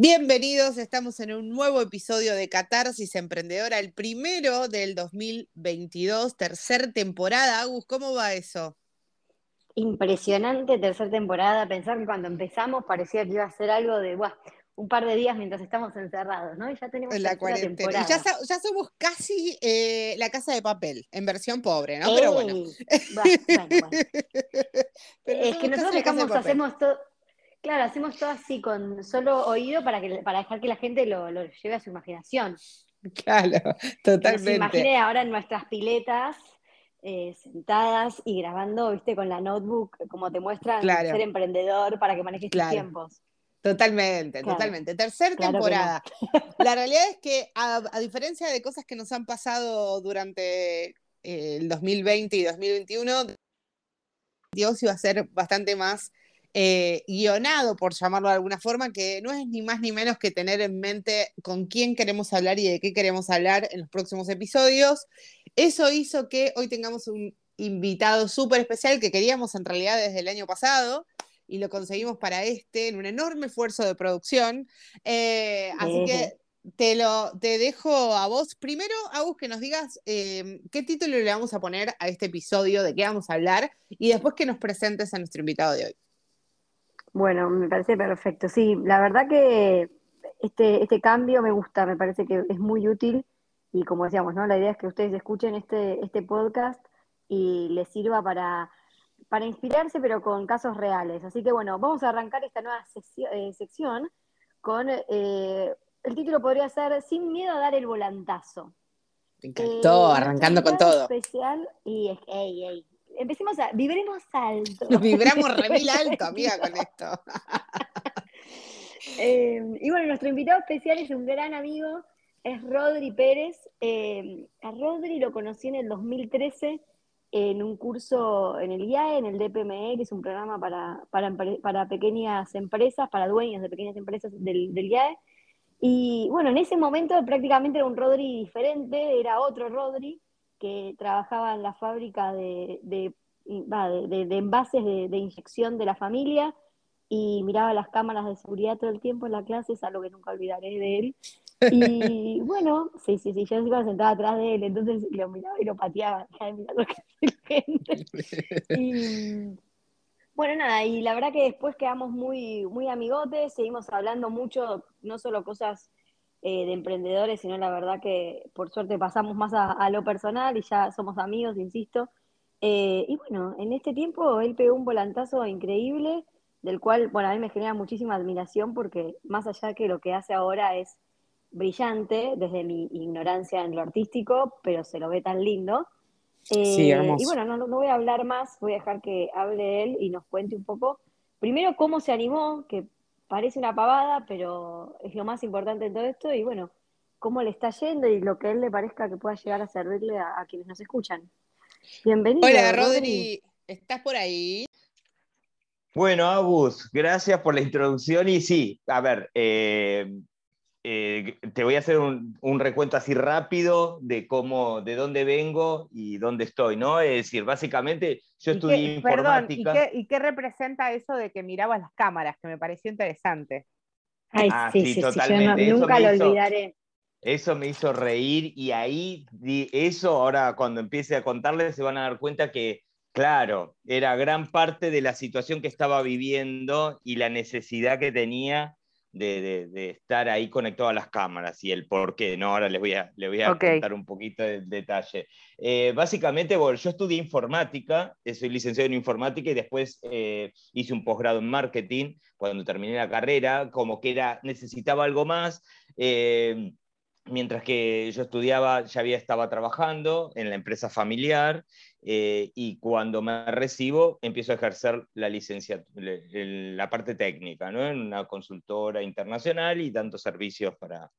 Bienvenidos, estamos en un nuevo episodio de Catarsis Emprendedora, el primero del 2022, tercera temporada. Agus, ¿cómo va eso? Impresionante tercera temporada. Pensar que cuando empezamos parecía que iba a ser algo de un par de días mientras estamos encerrados, ¿no? Y ya tenemos la cuarentena. Ya, ya, somos casi eh, la casa de papel, en versión pobre, ¿no? Pero bueno. es que nosotros dejamos, hacemos todo Claro, hacemos todo así, con solo oído para, que, para dejar que la gente lo, lleve a su imaginación. Claro, totalmente. imagine ahora en nuestras piletas, eh, sentadas y grabando, viste, con la notebook, como te muestran ser emprendedor para que manejes tus tiempos. Totalmente, totalmente. Tercer temporada. La realidad es que, a, diferencia de cosas que nos han pasado durante eh, el 2020 y 2021, Dios iba a ser bastante más eh, guionado, por llamarlo de alguna forma, que no es ni más ni menos que tener en mente con quién queremos hablar y de qué queremos hablar en los próximos episodios. Eso hizo que hoy tengamos un invitado súper especial que queríamos en realidad desde el año pasado y lo conseguimos para este en un enorme esfuerzo de producción. Eh, así que te lo te dejo a vos. Primero, a vos que nos digas eh, qué título le vamos a poner a este episodio, de qué vamos a hablar, y después que nos presentes a nuestro invitado de hoy. Bueno, me parece perfecto. Sí, la verdad que este, este cambio me gusta, me parece que es muy útil y como decíamos, ¿no? La idea es que ustedes escuchen este, este podcast y les sirva para, para inspirarse, pero con casos reales. Así que bueno, vamos a arrancar esta nueva eh, sección con, eh, el título podría ser Sin miedo a dar el volantazo. Me encantó, eh, arrancando con todo. Especial y es, ey, ey, empecemos a, vibremos alto. Nos vibramos re mil alto, amiga, con esto. Eh, y bueno, nuestro invitado especial es un gran amigo, es Rodri Pérez. Eh, a Rodri lo conocí en el 2013 en un curso en el IAE, en el DPME, que es un programa para, para, pequeñas empresas, para dueños de pequeñas empresas del, del IAE. Y bueno, en ese momento prácticamente era un Rodri diferente, era otro Rodri, que trabajaba en la fábrica de, de, envases de, inyección de la familia y miraba las cámaras de seguridad todo el tiempo en la clase, es algo que nunca olvidaré de él. Y bueno, sí, sí, sí, yo iba sentada atrás de él, entonces lo miraba y lo pateaba, Y, bueno, nada, y la verdad que después quedamos muy, muy amigotes, seguimos hablando mucho, no solo cosas eh, de emprendedores, sino la verdad que por suerte pasamos más a, lo personal y ya somos amigos, insisto. Eh, y bueno, en este tiempo él pegó un volantazo increíble, del cual, bueno, a mí me genera muchísima admiración porque más allá que lo que hace ahora es brillante desde mi ignorancia en lo artístico, pero se lo ve tan lindo. sí, eh, y bueno, no, no, voy a hablar más, voy a dejar que hable él y nos cuente un poco, primero cómo se animó, que parece una pavada, pero es lo más importante en todo esto y bueno, cómo le está yendo y lo que a él le parezca que pueda llegar a servirle a, quienes nos escuchan. Bienvenido. Hola, Rodri. ¿Estás por ahí? Bueno, Agus, gracias por la introducción y sí, a ver, eh, eh, te voy a hacer un, recuento así rápido de cómo, de dónde vengo y dónde estoy, ¿no? Es decir, básicamente yo estudié informática. ¿y qué, representa eso de que mirabas las cámaras? Que me pareció interesante. Ay, ah, sí, sí, totalmente. nunca lo olvidaré. Eso me hizo reír y ahí, eso ahora cuando empiece a contarles se van a dar cuenta que, claro, era gran parte de la situación que estaba viviendo y la necesidad que tenía de, estar ahí conectado a las cámaras y el por qué, ¿no? Ahora les voy a, les voy a contar un poquito de detalle. Eh, básicamente, bueno, yo estudié informática, eh, soy licenciado en informática y después eh, hice un posgrado en marketing cuando terminé la carrera, como que era, necesitaba algo más mientras que yo estudiaba, ya había estaba trabajando en la empresa familiar eh, y cuando me recibo empiezo a ejercer la licencia, la parte técnica, ¿no? en una consultora internacional y dando servicios para,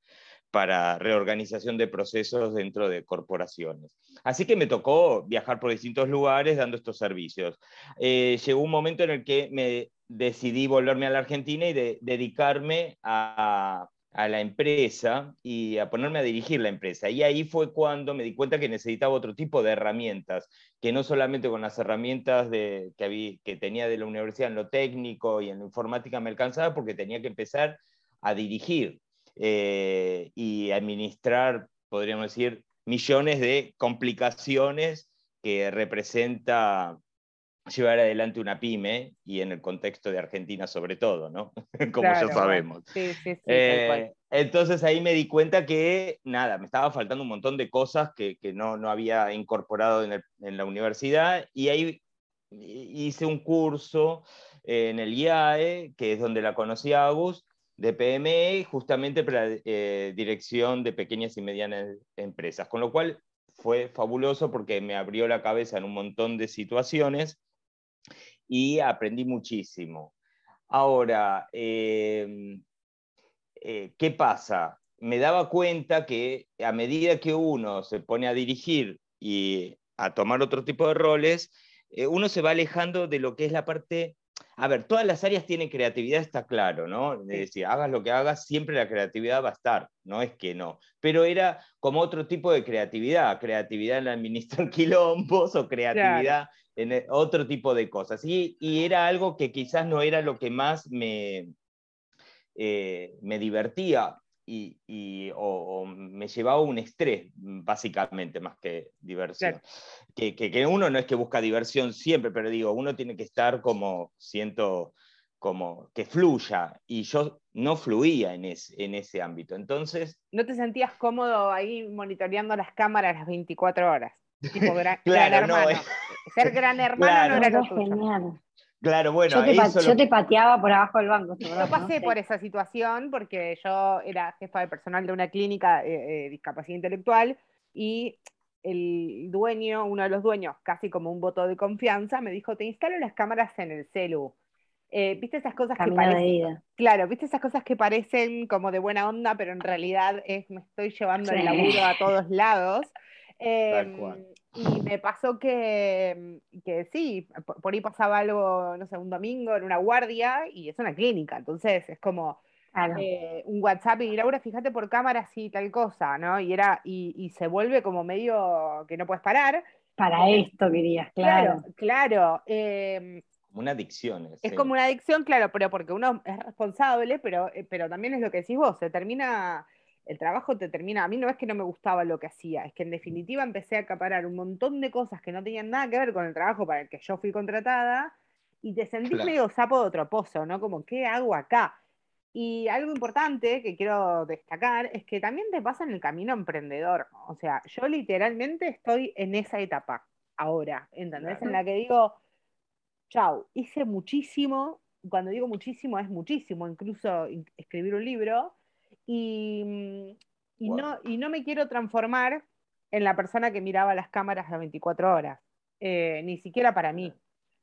para reorganización de procesos dentro de corporaciones. Así que me tocó viajar por distintos lugares dando estos servicios. Eh, llegó un momento en el que me decidí volverme a la Argentina y de, dedicarme a, a la empresa y a ponerme a dirigir la empresa. Y ahí fue cuando me di cuenta que necesitaba otro tipo de herramientas, que no solamente con las herramientas de, que, tenía de la universidad en lo técnico y en la informática me alcanzaba, porque tenía que empezar a dirigir eh, y administrar, podríamos decir, millones de complicaciones que representa llevar adelante una pyme y en el contexto de Argentina sobre todo, ¿no? Como ya sabemos. Sí, sí, sí, eh, entonces ahí me di cuenta que, nada, me estaba faltando un montón de cosas que, que no, no, había incorporado en, en, la universidad y ahí hice un curso en el IAE, que es donde la conocí a Agus, de PME, justamente para eh, dirección de pequeñas y medianas empresas, con lo cual fue fabuloso porque me abrió la cabeza en un montón de situaciones y aprendí muchísimo. Ahora, em, eh, ¿qué pasa? Me daba cuenta que a medida que uno se pone a dirigir y a tomar otro tipo de roles, eh, uno se va alejando de lo que es la parte a ver, todas las áreas tienen creatividad, está claro, ¿no? Es decir, hagas lo que hagas, siempre la creatividad va a estar, no es que no. Pero era como otro tipo de creatividad, creatividad en administrar quilombos o creatividad en e, otro tipo de cosas. Y, era algo que quizás no era lo que más me, eh, me divertía y, o, me llevaba un estrés, básicamente, más que diversión. Que, que, uno no es que busca diversión siempre, pero digo, uno tiene que estar como, siento, como que fluya, y yo no fluía en, en ese ámbito. Entonces... ¿No te sentías cómodo ahí monitoreando las cámaras las 24 horas? Tipo gran, hermano. Eh. Ser gran hermano no era lo Genial. Claro, bueno. Yo te, pateaba por abajo del banco. Yo pasé por esa situación porque yo era jefa de personal de una clínica de eh, eh, discapacidad intelectual y el dueño, uno de los dueños, casi como un voto de confianza, me dijo, te instalo las cámaras en el celu. Eh, ¿Viste esas cosas que parecen? Claro, ¿viste esas cosas que parecen como de buena onda, pero en realidad es me estoy llevando el laburo a todos lados? Tal cual. Em, y me pasó que, mm, que sí, por, ahí pasaba algo, no sé, un domingo en una guardia y es una clínica, entonces es como eh, un WhatsApp y Laura, fíjate por cámara así tal cosa, ¿no? Y era, y, y se vuelve como medio que no puedes parar. Para esto querías, claro. Claro, claro. Em, como una adicción. Es como una adicción, claro, pero porque uno es responsable, pero, eh, pero también es lo que decís vos, se termina el trabajo te termina, a mí no es que no me gustaba lo que hacía, es que en definitiva empecé a acaparar un montón de cosas que no tenían nada que ver con el trabajo para el que yo fui contratada y te sentís medio sapo de otro pozo, ¿no? Como, ¿qué hago acá? Y algo importante que quiero destacar es que también te pasa en el camino emprendedor. O sea, yo literalmente estoy en esa etapa ahora, ¿entendés? En la que digo, chau, hice muchísimo, cuando digo muchísimo es muchísimo, incluso escribir un libro, y, y, no, y no me quiero transformar en la persona que miraba las cámaras a 24 horas, eh, ni siquiera para mí.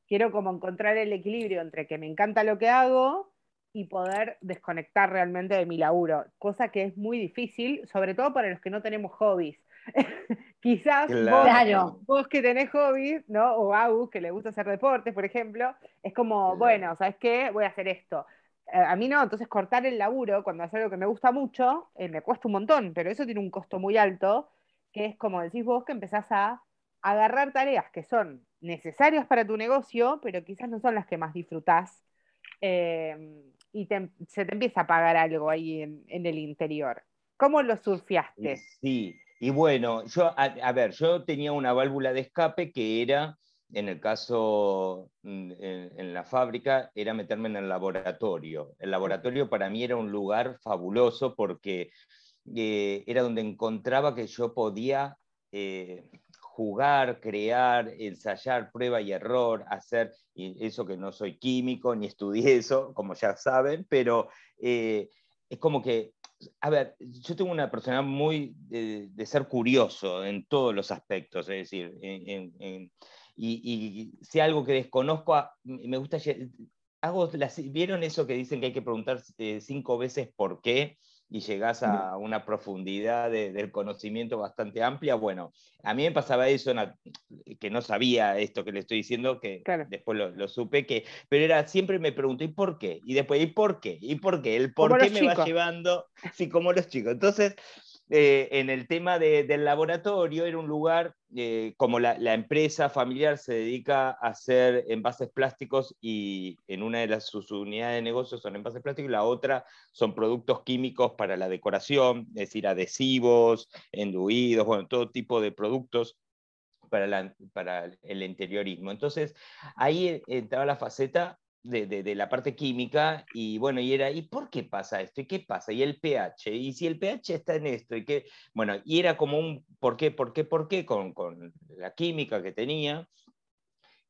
Quiero como encontrar el equilibrio entre que me encanta lo que hago y poder desconectar realmente de mi laburo, cosa que es muy difícil, sobre todo para los que no tenemos hobbies. Quizás vos, que tenés hobbies, ¿no? O Agus, que le gusta hacer deportes, por ejemplo, es como, bueno, ¿sabes qué? Voy a hacer esto. Eh, a mí no, entonces cortar el laburo cuando hace algo que me gusta mucho, eh, me cuesta un montón, pero eso tiene un costo muy alto, que es como decís vos, que empezás a agarrar tareas que son necesarias para tu negocio, pero quizás no son las que más disfrutás, em, y se te empieza a pagar algo ahí en, el interior. ¿Cómo lo surfeaste? Sí, y bueno, yo, a ver, yo tenía una válvula de escape que era en el caso mm, en, la fábrica era meterme en el laboratorio. El laboratorio para mí era un lugar fabuloso porque eh, era donde encontraba que yo podía eh, jugar, crear, ensayar, prueba y error, hacer, eso que no soy químico ni estudié eso, como ya saben, pero eh, es como que a ver, yo tengo una personalidad muy de, ser curioso en todos los aspectos, es decir, en, y, si algo que desconozco, ah, me gusta, hago ¿vieron eso que dicen que hay que preguntar eh, cinco veces por qué? y llegás a una profundidad del conocimiento bastante amplia. Bueno, a mí me pasaba eso, que no sabía esto que le estoy diciendo, que después lo, supe, que, pero era siempre me pregunté, ¿y por qué? Y después, ¿y por qué? ¿Y por qué? El por qué me va llevando, sí, como los chicos. Entonces, eh, en el tema del laboratorio era un lugar, eh, como la, empresa familiar se dedica a hacer envases plásticos y en una de las, sus unidades de negocio son envases plásticos y la otra son productos químicos para la decoración, es decir, adhesivos, enduidos, bueno, todo tipo de productos para, para el interiorismo. Entonces, ahí entraba la faceta de, la parte química y bueno, y era, ¿y por qué pasa esto? ¿Y qué pasa? ¿Y el pH? ¿Y si el pH está en esto? ¿Y qué? Bueno, y era como un ¿por qué? ¿Por qué? ¿Por qué? Con, con la química que tenía.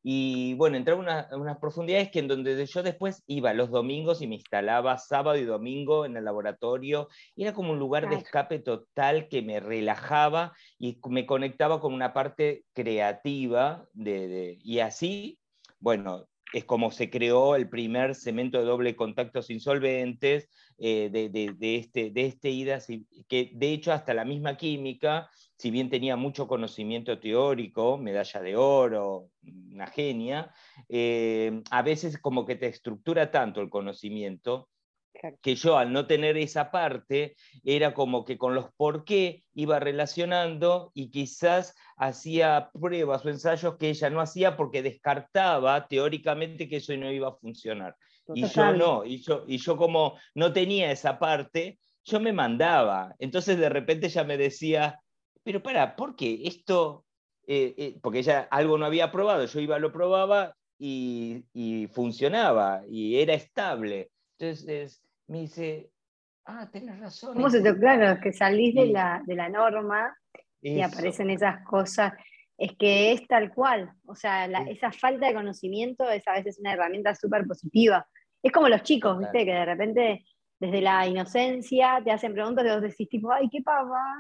Y bueno, entraba una, unas profundidades que en donde yo después iba los domingos y me instalaba sábado y domingo en el laboratorio. Era como un lugar de escape total que me relajaba y me conectaba con una parte creativa. De, de, y así, bueno, es como se creó el primer cemento de doble contacto sin solventes, eh, de, este, de este IDA, que de hecho hasta la misma química, si bien tenía mucho conocimiento teórico, medalla de oro, una genia, eh, a veces como que te estructura tanto el conocimiento que yo al no tener esa parte, era como que con los por qué iba relacionando y quizás hacía pruebas o ensayos que ella no hacía porque descartaba teóricamente que eso no iba a funcionar. Y yo no, y yo, y yo como no tenía esa parte, yo me mandaba. Entonces de repente ella me decía, pero para, ¿por qué esto? Eh, eh", porque ella algo no había probado, yo iba, lo probaba y, y funcionaba y era estable. Entonces, me dice, ah, tenés razón. ¿Cómo se te claro, que salís de, la, de la norma y aparecen esas cosas? Es que es tal cual, o sea, esa falta de conocimiento es a veces una herramienta súper positiva. Es como los chicos, ¿viste? Que de repente desde la inocencia te hacen preguntas y vos decís tipo, ay, qué pavada,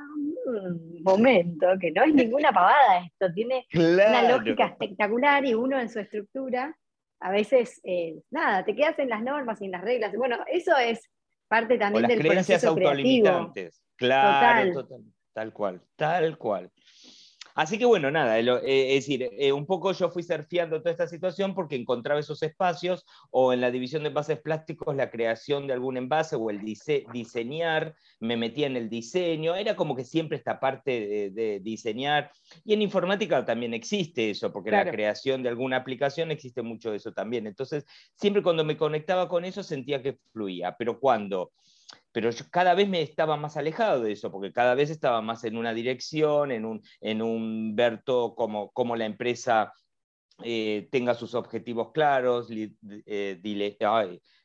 momento, que no es ninguna pavada esto, tiene una lógica espectacular y uno en su estructura a veces, eh, nada, te quedas en las normas y en las reglas. Bueno, eso es parte también o las del creencias autolimitantes. Claro, tal cual, tal cual. Así que bueno, nada, eh, es decir, eh, un poco yo fui surfeando toda esta situación porque encontraba esos espacios o en la división de envases plásticos la creación de algún envase o el diseñar, me metía en el diseño, era como que siempre esta parte de, diseñar. Y en informática también existe eso, porque la creación de alguna aplicación existe mucho eso también. Entonces, siempre cuando me conectaba con eso sentía que fluía, pero cuando pero yo cada vez me estaba más alejado de eso, porque cada vez estaba más en una dirección, en un, en un ver todo como, como la empresa eh, tenga sus objetivos claros, eh, dile,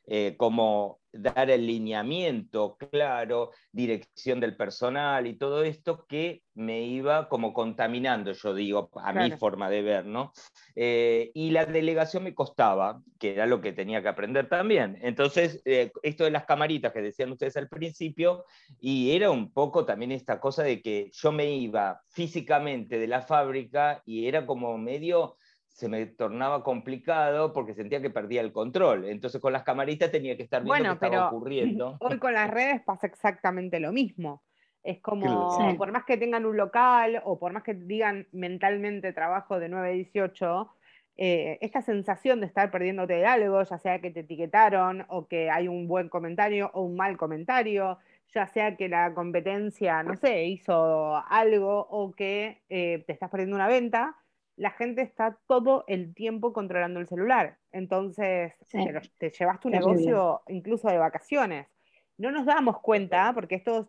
eh, como dar el lineamiento claro, dirección del personal y todo esto que me iba como contaminando, yo digo, a mi forma de ver, ¿no? Eh, y la delegación me costaba, que era lo que tenía que aprender también. Entonces, eh, esto de las camaritas que decían ustedes al principio, y era un poco también esta cosa de que yo me iba físicamente de la fábrica y era como medio se me tornaba complicado porque sentía que perdía el control. Entonces con las camaritas tenía que estar viendo qué estaba ocurriendo. Hoy con las redes pasa exactamente lo mismo. Es como, por más que tengan un local o por más que digan mentalmente trabajo de 9 a 18, eh, esta sensación de estar perdiéndote de algo, ya sea que te etiquetaron o que hay un buen comentario o un mal comentario, ya sea que la competencia, no sé, hizo algo o que eh, te estás perdiendo una venta, la gente está todo el tiempo controlando el celular. Entonces, te, llevas tu negocio incluso de vacaciones. No nos damos cuenta, porque esto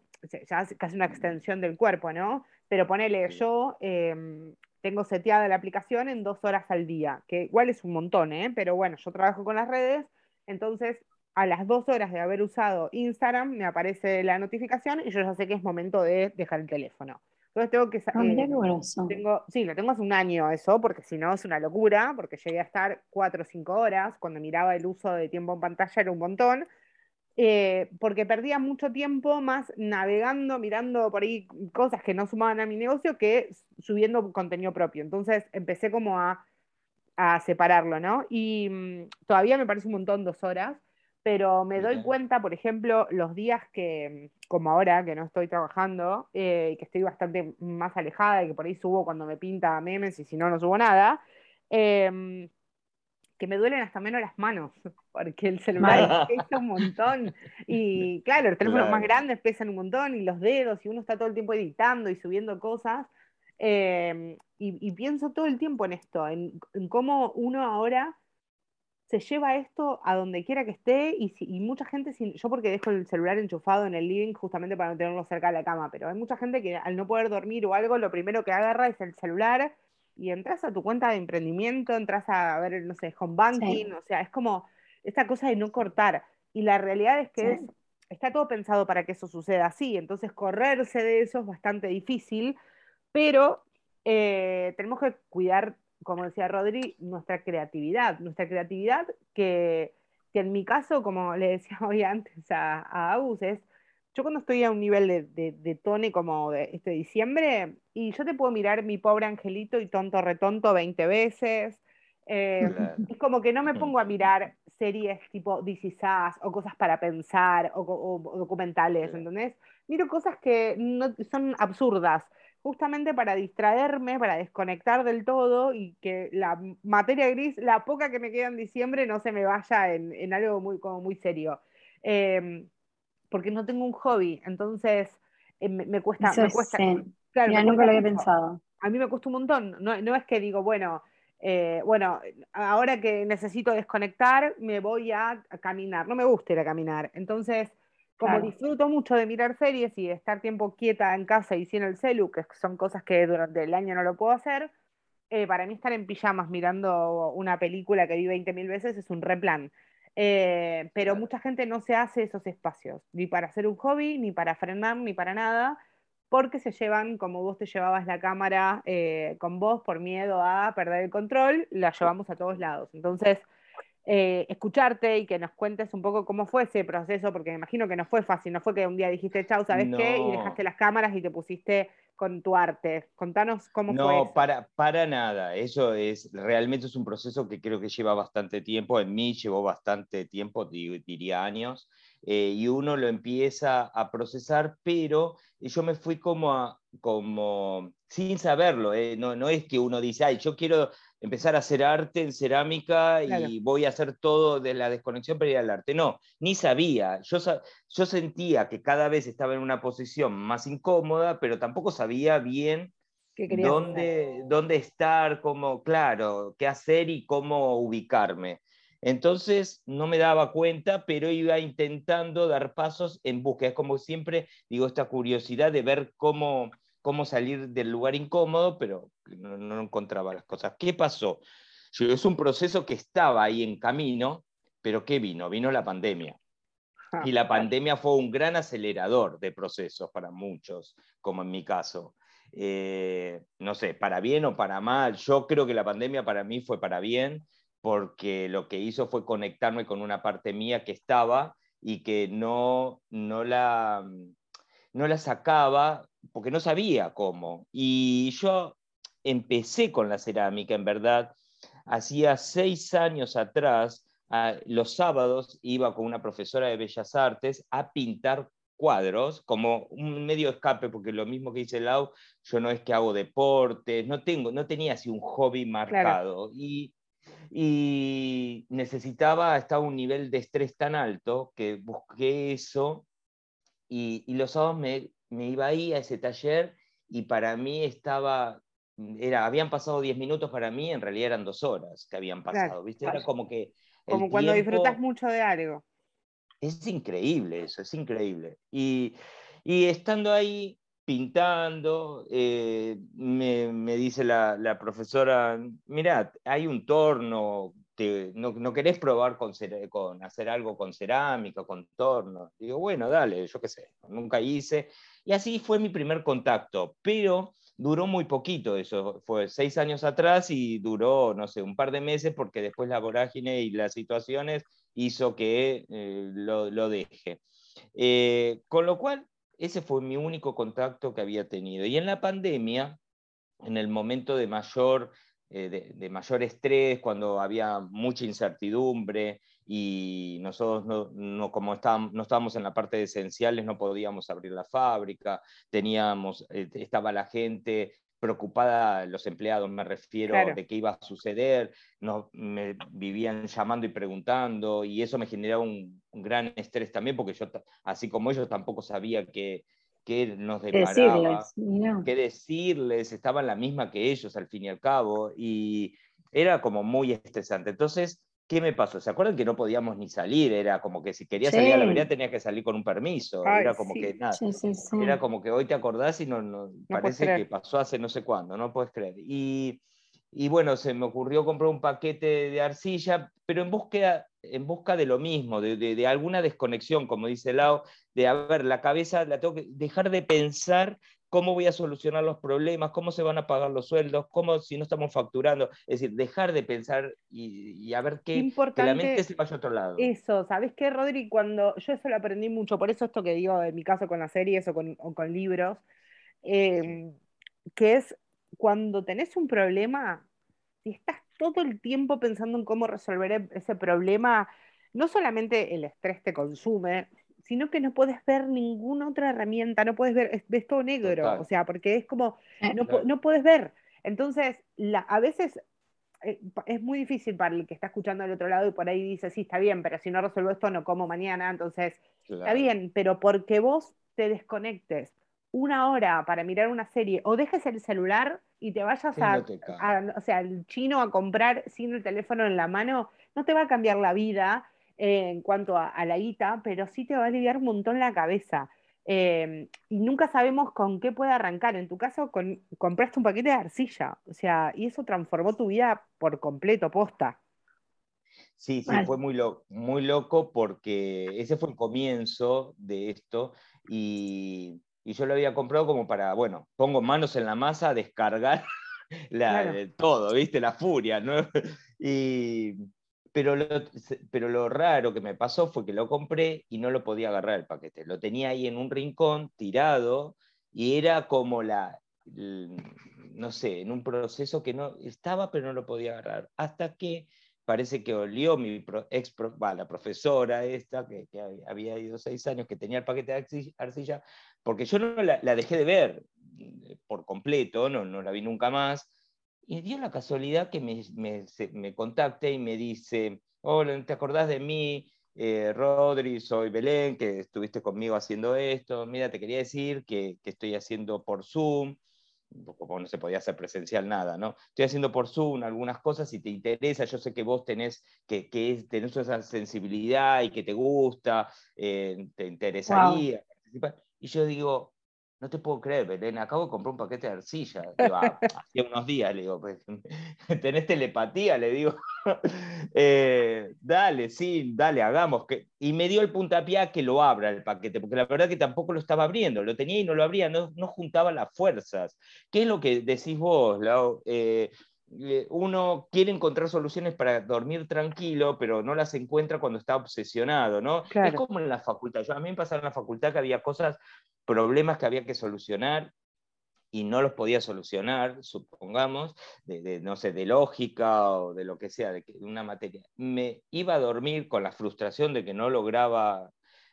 ya es casi una extensión del cuerpo, ¿no? Pero ponele, yo em, tengo seteada la aplicación en dos horas al día, que igual es un montón, ¿eh? Pero bueno, yo trabajo con las redes, entonces a las dos horas de haber usado Instagram me aparece la notificación y yo ya sé que es momento de dejar el teléfono. Entonces tengo que... Ah, eh, tengo, sí, lo tengo hace un año eso, porque si no es una locura, porque llegué a estar cuatro o cinco horas, cuando miraba el uso de tiempo en pantalla era un montón, eh, porque perdía mucho tiempo más navegando, mirando por ahí cosas que no sumaban a mi negocio que subiendo contenido propio. Entonces empecé como a, a separarlo, ¿no? Y mm, todavía me parece un montón dos horas, pero me doy cuenta, por ejemplo, los días que, como ahora, que no estoy trabajando, eh, que estoy bastante más alejada y que por ahí subo cuando me pinta memes y si no, no subo nada, em, que me duelen hasta menos las manos, porque el celular pesa un montón. Y claro, los teléfonos más grandes pesan un montón, y los dedos, y uno está todo el tiempo editando y subiendo cosas. Em, y, pienso todo el tiempo en esto, en, cómo uno ahora se lleva esto a donde quiera que esté y, y mucha gente, sin, yo porque dejo el celular enchufado en el living justamente para no tenerlo cerca de la cama, pero hay mucha gente que al no poder dormir o algo, lo primero que agarra es el celular y entras a tu cuenta de emprendimiento, entras a ver, no sé, home banking, o sea, es como esta cosa de no cortar. Y la realidad es que está todo pensado para que eso suceda así, entonces correrse de eso es bastante difícil, pero eh, tenemos que cuidar, como decía Rodri, nuestra creatividad, nuestra creatividad que, en mi caso, como le decía hoy antes a, a Agus, es yo cuando estoy a un nivel de, de, tone como de este diciembre, y yo te puedo mirar mi pobre angelito y tonto retonto 20 veces. Eh, es como que no me pongo a mirar series tipo This o cosas para pensar o, documentales, ¿entendés? Miro cosas que no, son absurdas, justamente para distraerme, para desconectar del todo y que la materia gris, la poca que me queda en diciembre, no se me vaya en, en algo muy, como muy serio. Eh, porque no tengo un hobby, entonces eh, me, cuesta... me cuesta claro, nunca lo había pensado. A mí me cuesta un montón, no, no es que digo, bueno, eh, bueno, ahora que necesito desconectar, me voy a, caminar, no me gusta ir a caminar, entonces... Como disfruto mucho de mirar series y de estar tiempo quieta en casa y sin el celu, que son cosas que durante el año no lo puedo hacer, eh, para mí estar en pijamas mirando una película que vi 20.000 veces es un replan. Eh, pero mucha gente no se hace esos espacios, ni para hacer un hobby, ni para frenar, ni para nada, porque se llevan, como vos te llevabas la cámara eh, con vos por miedo a perder el control, la llevamos a todos lados. Entonces, eh, escucharte y que nos cuentes un poco cómo fue ese proceso, porque me imagino que no fue fácil, no fue que un día dijiste, chau, ¿sabes qué? Y dejaste las cámaras y te pusiste con tu arte. Contanos cómo no, fue. No, para, para nada. Eso es, realmente es un proceso que creo que lleva bastante tiempo. En mí llevó bastante tiempo, diría años. Eh, y uno lo empieza a procesar, pero yo me fui como, como sin saberlo. Eh. No, no es que uno dice, ay, yo quiero empezar a hacer arte en cerámica y voy a hacer todo de la desconexión para ir al arte. No, ni sabía. Yo, yo sentía que cada vez estaba en una posición más incómoda, pero tampoco sabía bien dónde, dónde estar, cómo, claro, qué hacer y cómo ubicarme. Entonces no me daba cuenta, pero iba intentando dar pasos en búsqueda. Es como siempre digo, esta curiosidad de ver cómo, cómo salir del lugar incómodo, pero no, encontraba las cosas. ¿Qué pasó? Es un proceso que estaba ahí en camino, pero ¿qué vino? Vino la pandemia. Y la pandemia fue un gran acelerador de procesos para muchos, como en mi caso. Eh, no sé, para bien o para mal. Yo creo que la pandemia para mí fue para bien, porque lo que hizo fue conectarme con una parte mía que estaba y que no, no, la, no la sacaba porque no sabía cómo. Y yo empecé con la cerámica, en verdad, hacía seis años atrás, los sábados iba con una profesora de Bellas Artes a pintar cuadros como un medio escape, porque lo mismo que dice Lau, yo no es que hago deportes, no, tengo, no tenía así un hobby marcado. Y, y necesitaba, estaba un nivel de estrés tan alto que busqué eso y, y los sábados me, me iba ahí a ese taller y para mí estaba, era, habían pasado 10 minutos para mí, en realidad eran dos horas que habían pasado, ¿viste? Era como que... Como cuando disfrutas mucho de algo. Es increíble eso, es increíble. Y, y estando ahí pintando, eh, me, me, dice la, la profesora, mirad, hay un torno no, querés probar con, hacer algo con cerámica, con torno. Digo, bueno, dale, yo qué sé, nunca hice. Y así fue mi primer contacto, pero duró muy poquito eso, fue seis años atrás y duró, no sé, un par de meses porque después la vorágine y las situaciones hizo que eh, lo, deje. Eh, con lo cual, ese fue mi único contacto que había tenido. Y en la pandemia, en el momento de mayor eh, de, mayor estrés, cuando había mucha incertidumbre y nosotros no, como estábamos, no estábamos en la parte de esenciales, no podíamos abrir la fábrica, teníamos, eh, estaba la gente preocupada los empleados, me refiero de qué iba a suceder, no, me vivían llamando y preguntando, y eso me generaba un, gran estrés también, porque yo, así como ellos, tampoco sabía qué, qué nos deparaba, qué decirles, estaba en la misma que ellos al fin y al cabo, y era como muy estresante. Entonces, ¿qué me pasó? ¿Se acuerdan que no podíamos ni salir? Era como que si quería salir a la vereda tenía que salir con un permiso. era como que nada. era como que hoy te acordás y no, parece que pasó hace no sé cuándo, no puedes creer. Y, y, bueno, se me ocurrió comprar un paquete de arcilla, pero en búsqueda, en busca de lo mismo, de, de, alguna desconexión, como dice Lau, de, a ver, la cabeza la tengo que dejar de pensar cómo voy a solucionar los problemas, cómo se van a pagar los sueldos, cómo si no estamos facturando. Es decir, dejar de pensar y, a ver qué, Importante que la mente se vaya a otro lado. Eso, ¿sabes qué, Rodri? Cuando yo eso lo aprendí mucho, por eso esto que digo en mi caso con las series o con, libros, em, que es cuando tenés un problema, si estás todo el tiempo pensando en cómo resolver e-, ese problema, no solamente el estrés te consume, sino que no puedes ver ninguna otra herramienta, no puedes ver, ves todo negro, o sea, porque es como, no, no puedes ver. Entonces, la, a veces eh, es muy difícil para el que está escuchando al otro lado y por ahí dice, sí, está bien, pero si no resuelvo esto no como mañana, entonces, está bien, pero porque vos te desconectes una hora para mirar una serie o dejes el celular y te vayas a, o sea, al chino a comprar sin el teléfono en la mano, no te va a cambiar la vida, en cuanto a, la guita, pero sí te va a aliviar un montón la cabeza. Em, y nunca sabemos con qué puede arrancar. En tu caso, con, compraste un paquete de arcilla, o sea, y eso transformó tu vida por completo, posta. Sí, sí, fue muy, muy loco porque ese fue el comienzo de esto y, yo lo había comprado como para, bueno, pongo manos en la masa descargar todo, ¿viste? La furia, ¿no? Y, pero lo, pero lo raro que me pasó fue que lo compré y no lo podía agarrar el paquete. Lo tenía ahí en un rincón, tirado, y era como la, no sé, en un proceso que no estaba, pero no lo podía agarrar. Hasta que parece que olió mi ex, la profesora esta, que, había ido seis años, que tenía el paquete de arcilla, porque yo no la, dejé de ver eh, por completo, no, no la vi nunca más, y dio la casualidad que me, me, me contacte y me dice, hola, ¿te acordás de mí? Eh, Rodri, soy Belén, que estuviste conmigo haciendo esto. Mira, te quería decir que, que estoy haciendo por Zoom, como no se podía hacer presencial nada, ¿no? Estoy haciendo por Zoom algunas cosas, si te interesa, yo sé que vos tenés, que, que tenés esa sensibilidad y que te gusta, eh, te interesaría participar. Y yo digo, no te puedo creer, Belén, acabo de comprar un paquete de arcilla. Ah, hacía unos días, le digo, pues, tenés telepatía, le digo. Eh, dale, sí, dale, hagamos. Que... Y me dio el puntapié a que lo abra el paquete, porque la verdad que tampoco lo estaba abriendo, lo tenía y no lo abría, no, no juntaba las fuerzas. ¿Qué es lo que decís vos, Lau? Eh, eh, uno quiere encontrar soluciones para dormir tranquilo, pero no las encuentra cuando está obsesionado, ¿no? Es como en la facultad. Yo, a mí me pasaba en la facultad que había cosas, problemas que había que solucionar y no los podía solucionar, supongamos, de, no sé, de lógica o de lo que sea, de, una materia. Me iba a dormir con la frustración de que no lograba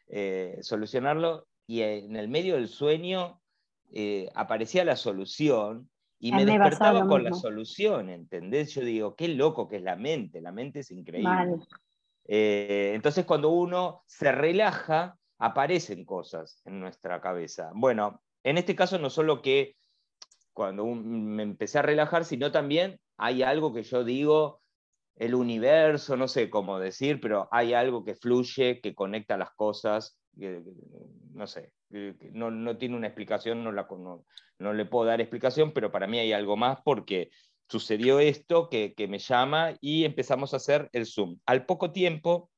eh, solucionarlo y en el medio del sueño eh, aparecía la solución y me, despertaba con la solución, ¿entendés? Yo digo, qué loco que es la mente, la mente es increíble. Eh, entonces cuando uno se relaja, aparecen cosas en nuestra cabeza. Bueno, en este caso no solo que cuando me empecé a relajar, sino también hay algo que yo digo, el universo, no sé cómo decir, pero hay algo que fluye, que conecta las cosas, no sé, no, no, tiene una explicación, no, la, no, no, le puedo dar explicación, pero para mí hay algo más porque sucedió esto que, que, me llama y empezamos a hacer el Zoom. Al poco tiempo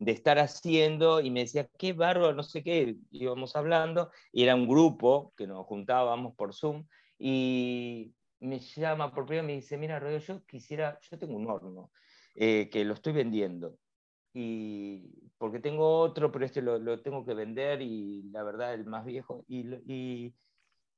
de estar haciendo y me decía, qué bárbaro, no sé qué, íbamos hablando, y era un grupo que nos juntábamos por Zoom y me llama por primera y me dice, mira, Rodrigo, yo quisiera, yo tengo un horno eh, que lo estoy vendiendo y porque tengo otro, pero este lo, tengo que vender y la verdad el más viejo, y,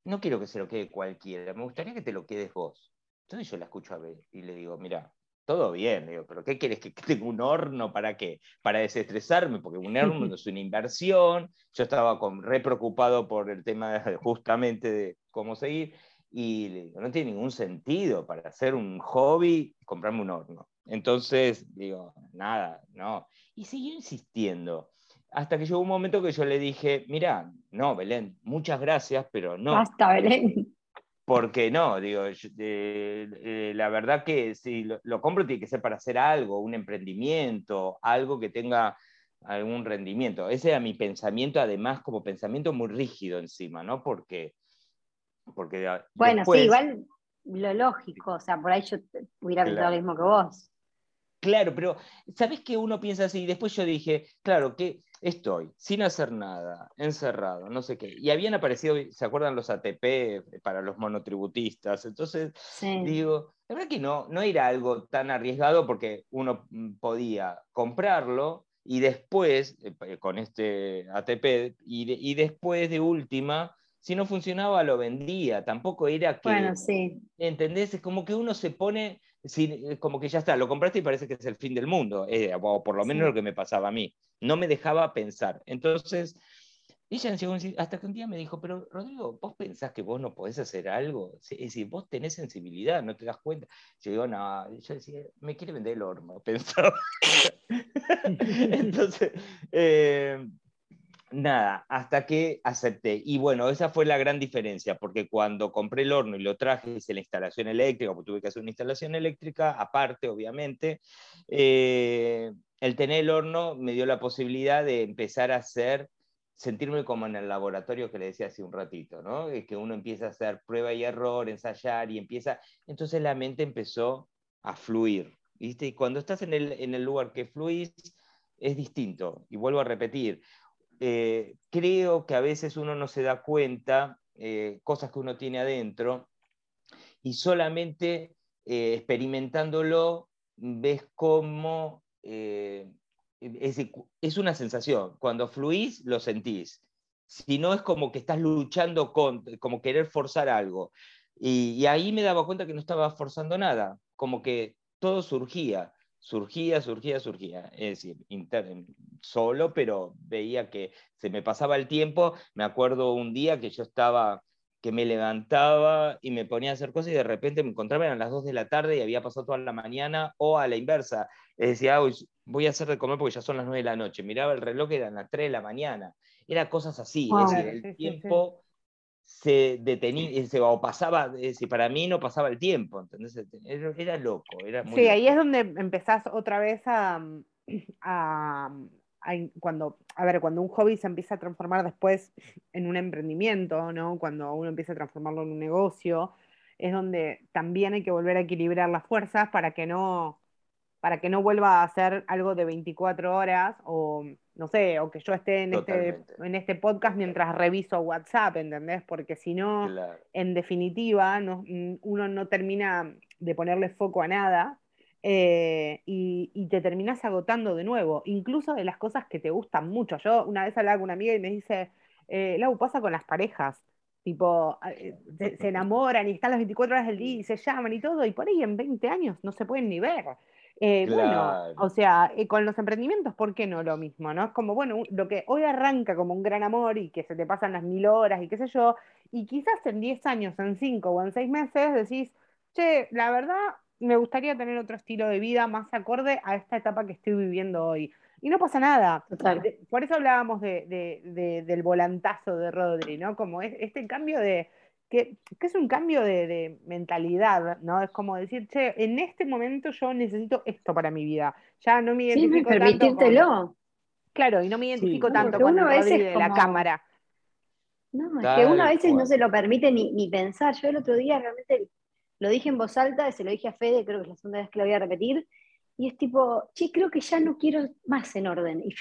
no quiero que se lo quede cualquiera, me gustaría que te lo quedes vos. Entonces yo la escucho a ver y le digo, mira, todo bien, digo, pero ¿qué quieres? ¿Que tenga un horno para qué? Para desestresarme, porque un horno es una inversión, yo estaba con, re preocupado por el tema justamente de cómo seguir, Y le digo, no tiene ningún sentido para hacer un hobby comprarme un horno. Entonces, digo, nada, no. Y siguió insistiendo. Hasta que llegó un momento que yo le dije, mira, no, Belén, muchas gracias, pero no. Basta, Belén. Porque no, digo, eh, la verdad que si lo, compro tiene que ser para hacer algo, un emprendimiento, algo que tenga algún rendimiento. Ese era mi pensamiento, además como pensamiento muy rígido encima, ¿no? Porque... porque bueno, sí, igual lo lógico, o sea, por ahí yo hubiera pensado lo mismo que vos. Claro, pero ¿sabés que uno piensa así? Después yo dije, claro, que estoy sin hacer nada, encerrado, no sé qué. Y habían aparecido, ¿se acuerdan los ATP para los monotributistas? Entonces, digo, la verdad que no, no era algo tan arriesgado porque uno mm, podía comprarlo y después, eh, con este ATP, y, después de última, si no funcionaba lo vendía, tampoco era que... Bueno, sí. ¿Entendés? Es como que uno se pone eh, como que ya está, lo compraste y parece que es el fin del mundo, eh, o por lo menos lo que me pasaba a mí. No me dejaba pensar. Entonces, ella hasta que un día me dijo, pero Rodrigo, ¿vos pensás que vos no podés hacer algo? Es decir, vos tenés sensibilidad, no te das cuenta. Yo digo, no, yo decía, me quiere vender el horno, pensaba. Entonces, eh, nada, hasta que acepté. Y bueno, esa fue la gran diferencia, porque cuando compré el horno y lo traje, hice la instalación eléctrica, porque tuve que hacer una instalación eléctrica, aparte, obviamente, eh, el tener el horno me dio la posibilidad de empezar a hacer, sentirme como en el laboratorio que le decía hace un ratito, ¿no? Que uno empieza a hacer prueba y error, ensayar y empieza, entonces la mente empezó a fluir, ¿viste? Y cuando estás en el, en el lugar que fluís, es distinto. Y vuelvo a repetir, eh, creo que a veces uno no se da cuenta eh, cosas que uno tiene adentro y solamente eh, experimentándolo ves cómo es, es, una sensación. Cuando fluís, lo sentís. Si no, es como que estás luchando con, como querer forzar algo. Y, y ahí me daba cuenta que no estaba forzando nada, como que todo surgía surgía, surgía, surgía. Es decir, solo, pero veía que se me pasaba el tiempo. Me acuerdo un día que yo estaba, que me levantaba y me ponía a hacer cosas y de repente me encontraba a las 2 de la tarde y había pasado toda la mañana o a la inversa. decía, voy a hacer de comer porque ya son las 9 de la noche. Miraba el reloj y eran las 3 de la mañana. Era cosas así. es decir, el tiempo se detenía, se, o pasaba, si para mí no pasaba el tiempo, entonces era, loco. Era sí, ahí es donde empezás otra vez a, mm, a, cuando, a ver, cuando un hobby se empieza a transformar después en un emprendimiento, ¿no? Cuando uno empieza a transformarlo en un negocio, es donde también hay que volver a equilibrar las fuerzas para que no, para que no vuelva a ser algo de 24 horas o no sé, o que yo esté en, este, en este podcast mientras reviso WhatsApp, ¿entendés? Porque si no, en definitiva, no, mm, uno no termina de ponerle foco a nada eh, y, te terminas agotando de nuevo, incluso de las cosas que te gustan mucho. Yo una vez hablaba con una amiga y me dice, eh, Lau, pasa con las parejas. Tipo, eh, se, enamoran y están las 24 horas del día y se llaman y todo, y por ahí en 20 años no se pueden ni ver. Eh, bueno, o sea, eh, con los emprendimientos, ¿por qué no lo mismo? ¿no? Es como, bueno, lo que hoy arranca como un gran amor y que se te pasan las mil horas y qué sé yo, y quizás en 10 años, en 5 o en 6 meses decís, che, la verdad, me gustaría tener otro estilo de vida más acorde a esta etapa que estoy viviendo hoy. Y no pasa nada. Por eso hablábamos de, del volantazo de Rodri, ¿no? Como este cambio de, que, es un cambio de, mentalidad, ¿no? Es como decir, che, en este momento yo necesito esto para mi vida. Ya no me identifico tanto. Claro, y no me identifico tanto con el de la cámara. No, es que uno a veces no se lo permite ni, pensar. Yo el otro día realmente lo dije en voz alta, se lo dije a Fede, creo que es la segunda vez que lo voy a repetir, y es tipo, che, creo que ya no quiero más en orden. Y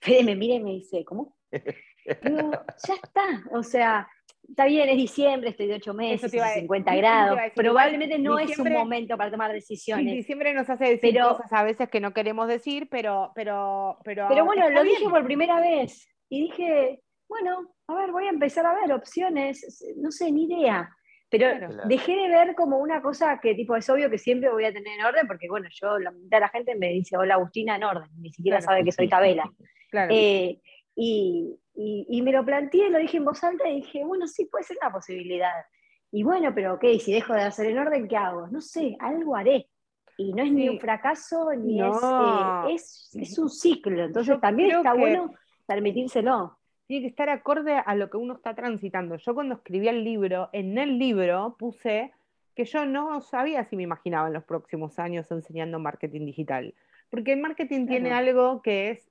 Fede me mira y me dice, ¿cómo? Digo, ya está, o sea, está bien, es diciembre, estoy de 8 meses, 50 grados, probablemente no es un momento para tomar decisiones. diciembre nos hace decir cosas a veces que no queremos decir, pero... Pero, pero, pero bueno, lo dije por primera vez y dije, bueno, a ver, voy a empezar a ver opciones, no sé, ni idea. Pero dejé de ver como una cosa que tipo es obvio que siempre voy a tener en orden, porque bueno, yo la mitad de la gente me dice, hola Agustina, en orden, ni siquiera sabe que soy tabela. Claro. Eh, y, y, me lo planteé, lo dije en voz alta y dije, bueno, sí, puede ser una posibilidad. Y bueno, pero ok, si dejo de hacer el orden, ¿qué hago? No sé, algo haré. Y no es ni un fracaso, ni es, eh, es, un ciclo. Entonces también está bueno permitírselo. Tiene que estar acorde a lo que uno está transitando. Yo cuando escribí el libro, en el libro puse que yo no sabía si me imaginaba en los próximos años enseñando marketing digital. Porque el marketing tiene algo que es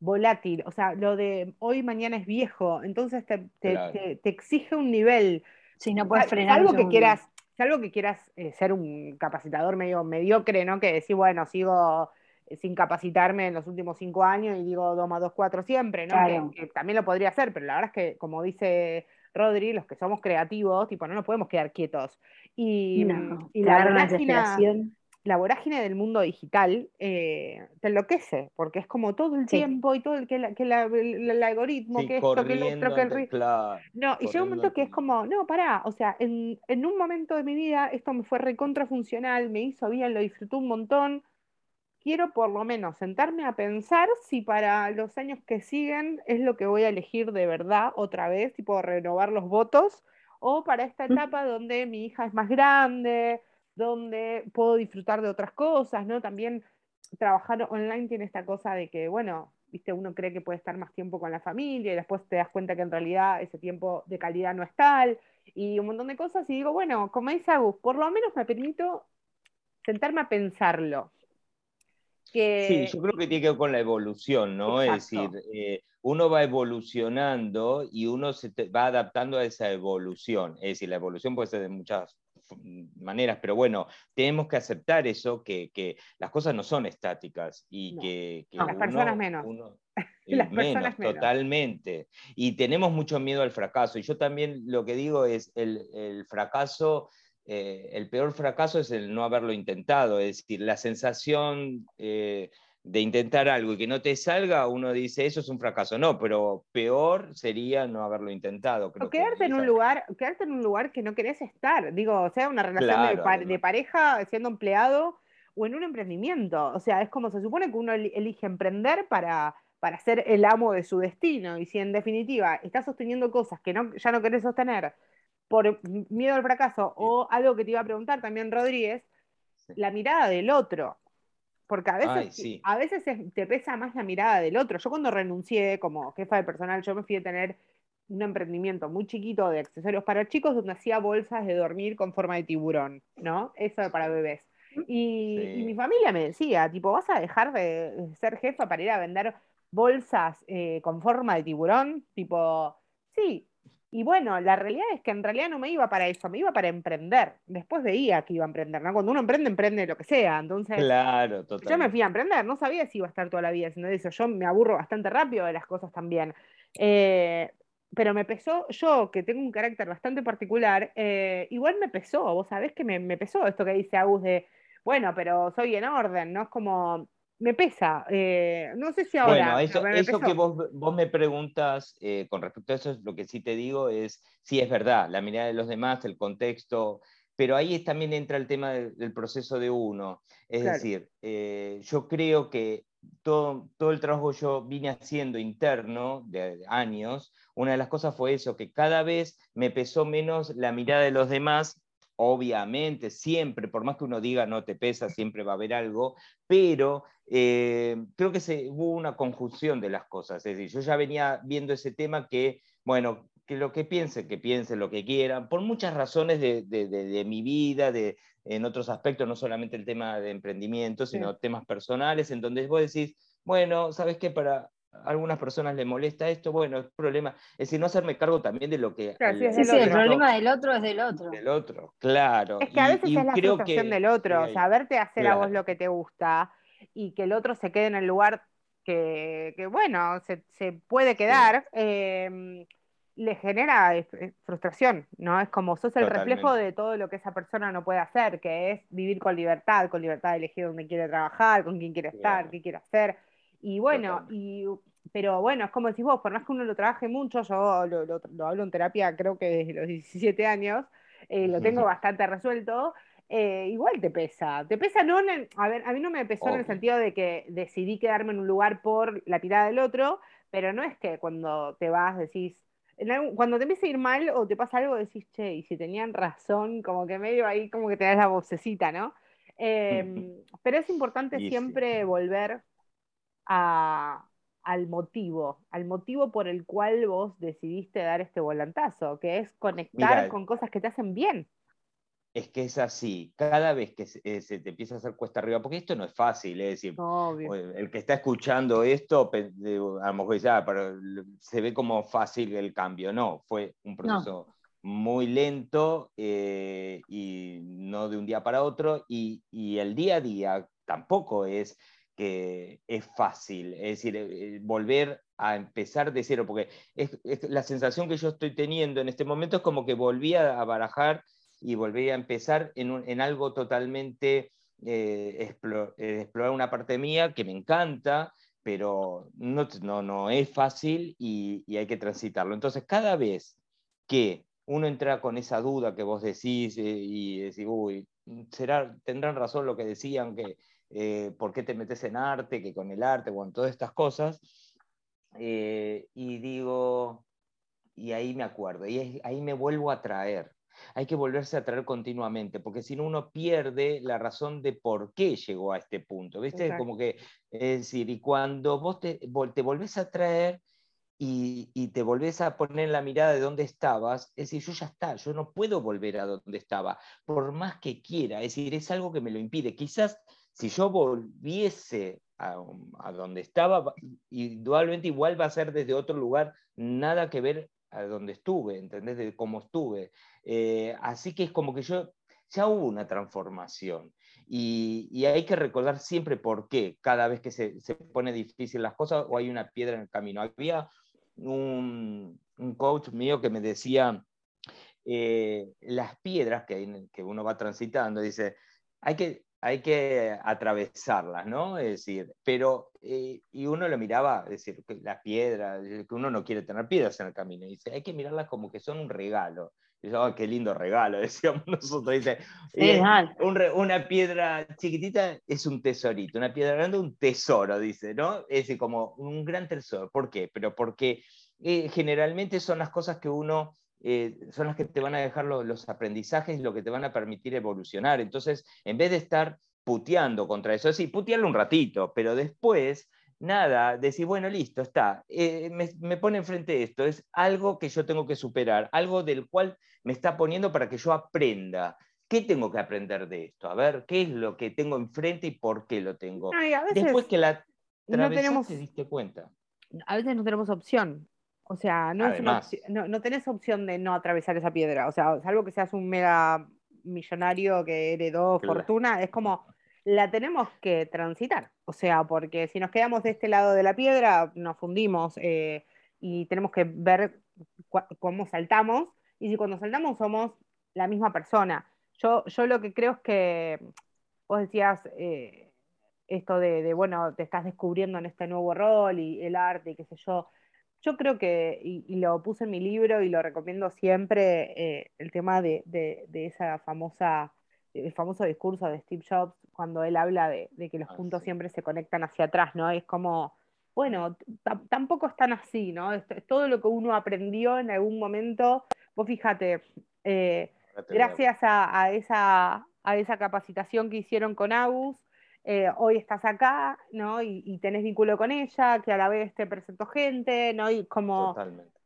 volátil, o sea, lo de hoy, mañana es viejo, entonces te, exige un nivel. Si no puedes frenar. Algo que quieras, algo que quieras eh, ser un capacitador medio mediocre, ¿no? Que decir, bueno, sigo eh, sin capacitarme en los últimos cinco años y digo 2 más 2, 4 siempre, ¿no? Que, también lo podría hacer, pero la verdad es que, como dice Rodri, los que somos creativos, tipo, no nos podemos quedar quietos. Y, y la, vorágine, la vorágine del mundo digital eh, te enloquece, porque es como todo el tiempo y todo el que, el, algoritmo, que esto, que el otro, que el No, y llega un momento que es como, no, pará, o sea, en, en, un momento de mi vida esto me fue recontrafuncional, me hizo bien, lo disfruté un montón. Quiero por lo menos sentarme a pensar si para los años que siguen es lo que voy a elegir de verdad otra vez, tipo renovar los votos, o para esta etapa donde mi hija es más grande, donde puedo disfrutar de otras cosas, ¿no? También trabajar online tiene esta cosa de que, bueno, viste, uno cree que puede estar más tiempo con la familia y después te das cuenta que en realidad ese tiempo de calidad no es tal y un montón de cosas y digo, bueno, como dice Agus, por lo menos me permito sentarme a pensarlo. Sí, yo creo que tiene que ver con la evolución, ¿no? Es decir, eh, uno va evolucionando y uno se va adaptando a esa evolución. Es decir, la evolución puede ser de muchas maneras, pero bueno, tenemos que aceptar eso, que, las cosas no son estáticas y que, las personas menos. las menos, totalmente. Y tenemos mucho miedo al fracaso. Y yo también lo que digo es, el, fracaso, eh, el peor fracaso es el no haberlo intentado, es decir, la sensación... Eh, de intentar algo y que no te salga, uno dice, eso es un fracaso. No, pero peor sería no haberlo intentado. o quedarte en un lugar, quedarte en un lugar que no querés estar. Digo, o sea, una relación de, pareja siendo empleado o en un emprendimiento. O sea, es como se supone que uno elige emprender para, para ser el amo de su destino. Y si en definitiva estás sosteniendo cosas que no, ya no querés sostener por miedo al fracaso, o algo que te iba a preguntar también Rodríguez, la mirada del otro porque a veces, a veces te pesa más la mirada del otro. Yo cuando renuncié como jefa de personal, yo me fui a tener un emprendimiento muy chiquito de accesorios para chicos donde hacía bolsas de dormir con forma de tiburón, ¿no? Eso para bebés. Y, mi familia me decía, tipo, ¿vas a dejar de ser jefa para ir a vender bolsas eh, con forma de tiburón? Tipo, sí, y bueno, la realidad es que en realidad no me iba para eso, me iba para emprender. Después veía que iba a emprender, ¿no? Cuando uno emprende, emprende lo que sea. Entonces, claro, yo me fui a emprender, no sabía si iba a estar toda la vida haciendo eso. Yo me aburro bastante rápido de las cosas también. Eh, pero me pesó, yo que tengo un carácter bastante particular, eh, igual me pesó, vos sabés que me, me pesó esto que dice Agus de, bueno, pero soy en orden, ¿no? Es como, me pesa. Eh, no sé si ahora. Bueno, eso, que vos, me preguntas eh, con respecto a eso, lo que sí te digo es, sí es verdad, la mirada de los demás, el contexto, pero ahí también entra el tema del, proceso de uno. Es decir, eh, yo creo que todo, todo el trabajo yo vine haciendo interno de años, una de las cosas fue eso, que cada vez me pesó menos la mirada de los demás obviamente, siempre, por más que uno diga no te pesa, siempre va a haber algo, pero eh, creo que se, hubo una conjunción de las cosas. Es decir, yo ya venía viendo ese tema que, bueno, que lo que piensen, que piensen lo que quieran, por muchas razones de, mi vida, de, en otros aspectos, no solamente el tema de emprendimiento, sino temas personales, en donde vos decís, bueno, ¿sabes qué? Para, algunas personas le molesta esto, bueno, es problema. Es decir, no hacerme cargo también de lo que. sí, sí, el problema del otro es del otro. Del otro, claro. Es que a veces es la frustración del otro, o sea, verte hacer a vos lo que te gusta y que el otro se quede en el lugar que, bueno, se, puede quedar. Em, le genera frustración, ¿no? Es como sos el reflejo de todo lo que esa persona no puede hacer, que es vivir con libertad, con libertad de elegir dónde quiere trabajar, con quién quiere estar, qué quiere hacer y bueno, y, pero bueno, es como decís vos, por más que uno lo trabaje mucho, yo lo, hablo en terapia creo que desde los 17 años, eh, lo tengo bastante resuelto, eh, igual te pesa. Te pesa no a ver, a mí no me pesó en el sentido de que decidí quedarme en un lugar por la tirada del otro, pero no es que cuando te vas decís, cuando te empieza a ir mal o te pasa algo, decís, che, y si tenían razón, como que medio ahí, como que te das la vocecita, ¿no? Em, pero es importante siempre volver al motivo, al motivo por el cual vos decidiste dar este volantazo, que es conectar con cosas que te hacen bien. es que es así, cada vez que eh, se, te empieza a hacer cuesta arriba, porque esto no es fácil, es decir, el que está escuchando esto, a lo mejor dice, ah, pero se ve como fácil el cambio, no, fue un proceso muy lento eh, y no de un día para otro, y, el día a día tampoco es es fácil, es decir, eh, volver a empezar de cero, porque es, la sensación que yo estoy teniendo en este momento es como que volví a barajar y volví a empezar en, algo totalmente, eh, eh, explorar una parte mía que me encanta, pero no, no, no es fácil y, hay que transitarlo. Entonces, cada vez que uno entra con esa duda que vos decís eh, y decís, uy, será, tendrán razón lo que decían, que por qué te metes en arte, que con el arte, bueno, todas estas cosas, y digo, y ahí me acuerdo, y ahí me vuelvo a traer, hay que volverse a traer continuamente, porque si no uno pierde la razón de por qué llegó a este punto, ¿viste? Como que, es decir, y cuando vos te, te volvés a traer y, y, te volvés a poner la mirada de dónde estabas, es decir, yo ya está, yo no puedo volver a donde estaba, por más que quiera, es decir, es algo que me lo impide. Quizás si yo volviese a, a donde estaba, indudablemente igual va a ser desde otro lugar, nada que ver a donde estuve, ¿entendés? De cómo estuve. Eh, así que es como que yo, ya hubo una transformación. Y, hay que recordar siempre por qué, cada vez que se, se, pone difícil las cosas o hay una piedra en el camino. Había un, un coach mío que me decía, eh, las piedras que, que uno va transitando, dice, hay que, hay que atravesarlas, ¿no? Es decir, pero, eh, y uno lo miraba, es decir, las piedras, que uno no quiere tener piedras en el camino, y dice, hay que mirarlas como que son un regalo. Y dice, oh, qué lindo regalo, decíamos nosotros. Dice, eh, una piedra chiquitita es un tesorito, una piedra grande un tesoro, dice, ¿no? Es decir, como un gran tesoro. ¿Por qué? Pero porque eh, generalmente son las cosas que uno eh, son las que te van a dejar los aprendizajes y lo que te van a permitir evolucionar. Entonces, en vez de estar puteando contra eso, sí, putearlo un ratito, pero después, nada, decir, bueno, listo, está, eh, me, me, pone enfrente esto, es algo que yo tengo que superar, algo del cual me está poniendo para que yo aprenda. ¿Qué tengo que aprender de esto? A ver, ¿qué es lo que tengo enfrente y por qué lo tengo? Después que la no tenemos, te diste cuenta. A veces no tenemos opción. O sea, no, no, tenés opción de no atravesar esa piedra. O sea, salvo que seas un mega millonario que heredó fortuna, es como la tenemos que transitar. O sea, porque si nos quedamos de este lado de la piedra, nos fundimos eh, y tenemos que ver cómo saltamos. Y si cuando saltamos somos la misma persona. Yo, yo lo que creo es que vos decías eh, esto de, de, bueno, te estás descubriendo en este nuevo rol y el arte y qué sé yo yo creo que, y, lo puse en mi libro y lo recomiendo siempre, eh, el tema de, esa famosa, el famoso discurso de Steve Jobs, cuando él habla de, que los ah, puntos siempre se conectan hacia atrás, ¿no? Es como, bueno, tampoco es tan así, ¿no? Es, todo lo que uno aprendió en algún momento, vos fíjate, eh, gracias a, esa, a esa capacitación que hicieron con Agus, eh, hoy estás acá, ¿no? Y, tenés vínculo con ella, que a la vez te presento gente, ¿no? Y como... Totalmente.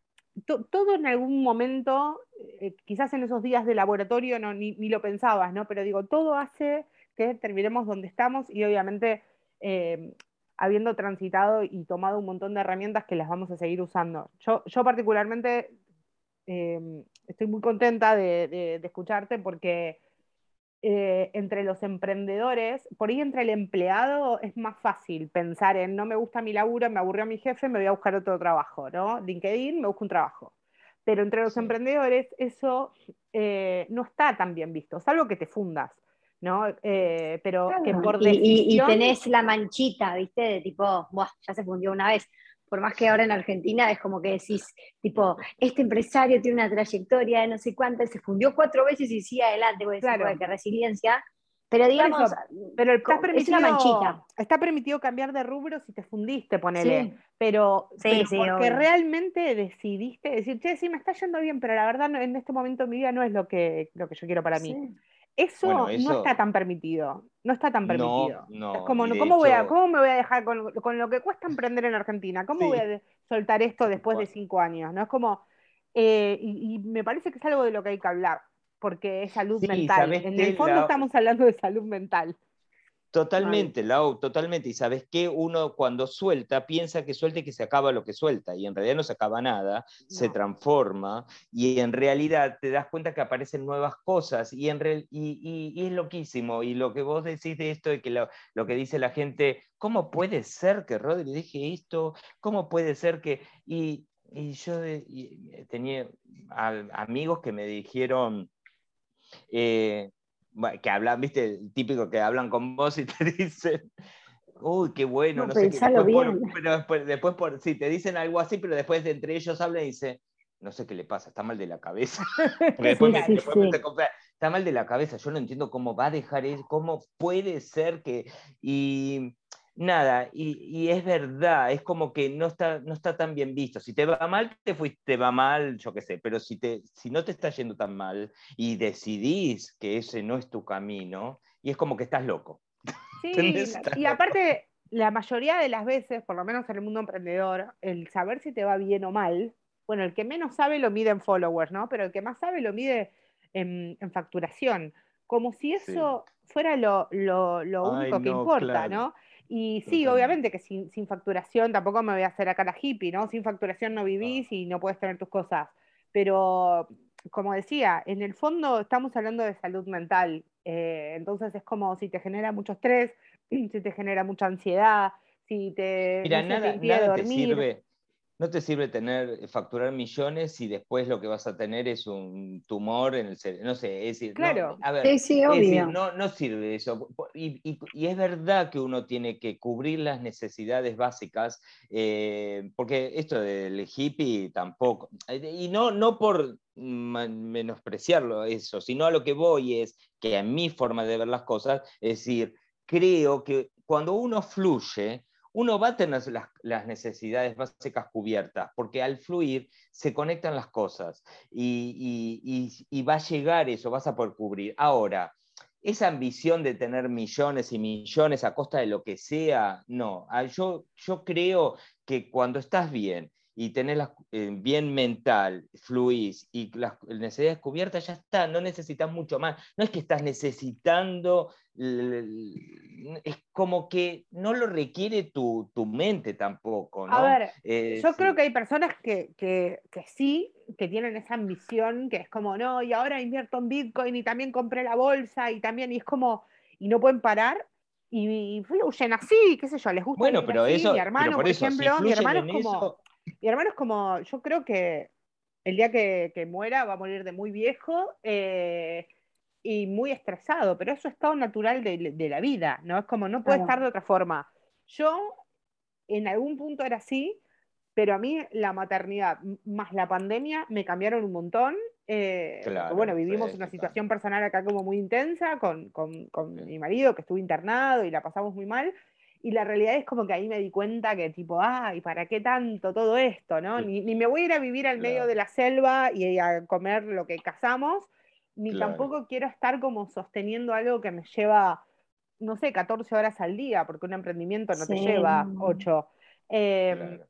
todo en algún momento, eh, quizás en esos días de laboratorio no, ni, lo pensabas, ¿no? Pero digo, todo hace que terminemos donde estamos y obviamente eh, habiendo transitado y tomado un montón de herramientas que las vamos a seguir usando. Yo, yo particularmente estoy muy contenta de escucharte porque eh, entre los emprendedores, por ahí entre el empleado es más fácil pensar en no me gusta mi laburo, me aburrió mi jefe, me voy a buscar otro trabajo, ¿no? LinkedIn, me busco un trabajo. Pero entre los emprendedores eso eh, no está tan bien visto, salvo que te fundas, ¿no? Eh, pero que por decisión... y, tenés la manchita, ¿viste? De tipo, Buah, ya se fundió una vez por más que ahora en Argentina es como que decís, tipo, este empresario tiene una trayectoria de no sé cuántas, se fundió cuatro veces y sigue adelante, porque claro. que resiliencia, Pero digamos, pero es una manchita. Está permitido cambiar de rubro si te fundiste, ponele. Pero, sí, porque realmente decidiste decir, che, sí, me está yendo bien, pero la verdad en este momento de mi vida no es lo que, lo que yo quiero para mí. Eso, no está tan permitido. No está tan permitido. es como, ¿cómo, voy a, ¿cómo me voy a dejar con, lo que cuesta emprender en Argentina? ¿Cómo voy a soltar esto después de cinco años? ¿No? Es como, eh, y, me parece que es algo de lo que hay que hablar, porque es salud mental. En el fondo estamos hablando de salud mental. Totalmente, Lau, totalmente. Y sabes que uno cuando suelta piensa que suelta y que se acaba lo que suelta, y en realidad no se acaba nada, se transforma, y en realidad te das cuenta que aparecen nuevas cosas, y, en y, es loquísimo. Y lo que vos decís de esto, de que lo, que dice la gente, ¿cómo puede ser que Rodri dije esto? ¿Cómo puede ser que.? Y, yo tenía amigos que me dijeron. Eh, que hablan, viste, típico que hablan con vos y te dicen, uy, qué bueno, no, sé qué. pero después, después por, sí, te dicen algo así, pero después de entre ellos hablan y dicen, no sé qué le pasa, está mal de la cabeza. después, me, está mal de la cabeza, yo no entiendo cómo va a dejar eso, cómo puede ser que... Y nada, y, es verdad, es como que no está, no está tan bien visto. Si te va mal, te fuiste, te va mal, yo qué sé, pero si, te, si no te está yendo tan mal y decidís que ese no es tu camino, y es como que estás loco. Sí, y aparte, la mayoría de las veces, por lo menos en el mundo emprendedor, el saber si te va bien o mal, bueno, el que menos sabe lo mide en followers, ¿no? Pero el que más sabe lo mide en, facturación, como si eso fuera lo, único que importa, ¿no? Y sí, obviamente que sin, facturación tampoco me voy a hacer acá la hippie, ¿no? Sin facturación no vivís y no puedes tener tus cosas. Pero, como decía, en el fondo estamos hablando de salud mental. Eh, entonces es como si te genera mucho estrés, si te genera mucha ansiedad, si te, Mira, nada, nada te sirve no te sirve tener, eh, facturar millones si después lo que vas a tener es un tumor en el cerebro. No sé, es decir, claro. no, a ver, no, sirve eso. Y, es verdad que uno tiene que cubrir las necesidades básicas, eh, porque esto del hippie tampoco, eh, y no, no por menospreciarlo eso, sino a lo que voy es que a mi forma de ver las cosas, es decir, creo que cuando uno fluye, uno va a tener las, necesidades básicas cubiertas, porque al fluir se conectan las cosas y, va a llegar eso, vas a poder cubrir. Ahora, esa ambición de tener millones y millones a costa de lo que sea, no. Ah, yo creo que cuando estás bien y tenés la, eh, bien mental, fluís y las necesidades cubiertas, ya está, no necesitas mucho más. No es que estás necesitando, es como que no lo requiere tu, mente tampoco. ¿no? A ver, eh, yo creo que hay personas que, que, que, sí, que tienen esa ambición, que es como, no, y ahora invierto en Bitcoin y también compré la bolsa y también, y es como, y no pueden parar. Y, fluyen así, qué sé yo, les gusta. Bueno, pero eso, mi hermano, por, ejemplo, mi hermano es como, mi hermano es como, yo creo que el día que, muera va a morir de muy viejo eh, y muy estresado, pero eso es todo natural de, la vida, ¿no? Es como, no puede estar de otra forma. Yo en algún punto era así, pero a mí la maternidad más la pandemia me cambiaron un montón. Eh, bueno, vivimos una situación personal acá como muy intensa con, con mi marido que estuvo internado y la pasamos muy mal. Y la realidad es como que ahí me di cuenta que tipo, ay, ¿para qué tanto todo esto? ¿no? Ni, me voy a ir a vivir al medio de la selva y a comer lo que cazamos, ni tampoco quiero estar como sosteniendo algo que me lleva, no sé, 14 horas al día, porque un emprendimiento no te lleva 8. Em,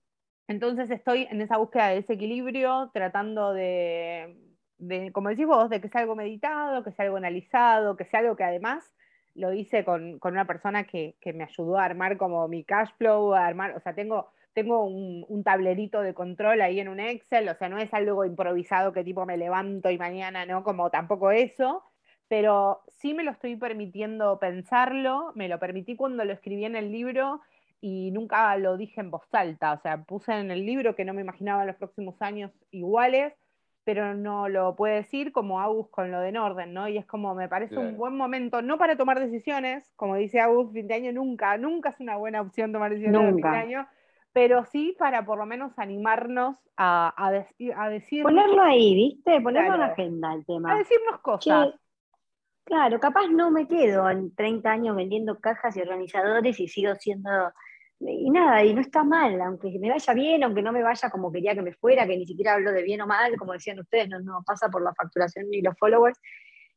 entonces estoy en esa búsqueda de ese equilibrio, tratando de, de, como decís vos, de que sea algo meditado, que sea algo analizado, que sea algo que además lo hice con, una persona que, me ayudó a armar como mi cash flow, a armar, o sea, tengo, tengo un, tablerito de control ahí en un Excel, o sea, no es algo improvisado que tipo me levanto y mañana, ¿no? Como tampoco eso, pero sí me lo estoy permitiendo pensarlo, me lo permití cuando lo escribí en el libro y nunca lo dije en voz alta, o sea, puse en el libro que no me imaginaba los próximos años iguales, pero no lo puede decir como Agus con lo de Norden, ¿no? Y es como, me parece un buen momento, no para tomar decisiones, como dice Agus, fin de año nunca, nunca es una buena opción tomar decisiones en fin de año, pero sí para por lo menos animarnos a, a, decir... Ponerlo ahí, ¿viste? Ponerlo en la agenda el tema. A decirnos cosas. Claro, capaz no me quedo en 30 años vendiendo cajas y organizadores y sigo siendo y nada, y no está mal, aunque me vaya bien, aunque no me vaya como quería que me fuera, que ni siquiera hablo de bien o mal, como decían ustedes, no, no pasa por la facturación ni los followers.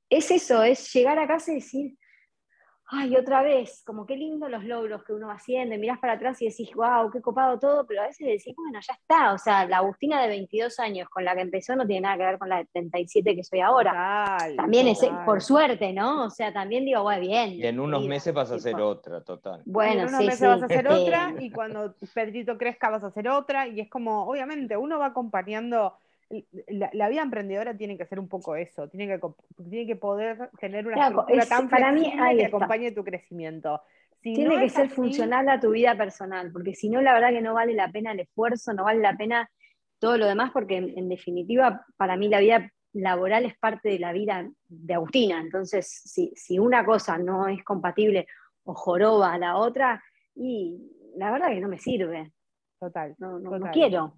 Es eso, es llegar a casa y decir, ay, otra vez, como qué lindo los logros que uno va haciendo, y mirás para atrás y decís, wow, qué copado todo, pero a veces decís, bueno, ya está, o sea, la Agustina de 22 años con la que empezó no tiene nada que ver con la de 37 que soy ahora. también es por suerte, ¿no? O sea, también digo, bueno, bien. Y en unos meses vas a hacer otra, total. Bueno, en unos meses vas a hacer otra, y cuando Pedrito crezca vas a hacer otra, y es como, obviamente, uno va acompañando la, vida emprendedora tiene que ser un poco eso, tiene que, tiene que poder tener una claro, tan para mí, que acompañe tu crecimiento. tiene que ser funcional a tu vida personal, porque si no, la verdad que no vale la pena el esfuerzo, no vale la pena todo lo demás, porque en, definitiva, para mí la vida laboral es parte de la vida de Agustina. Entonces, si, si una cosa no es compatible o joroba a la otra, y la verdad que no me sirve. Total. no, no quiero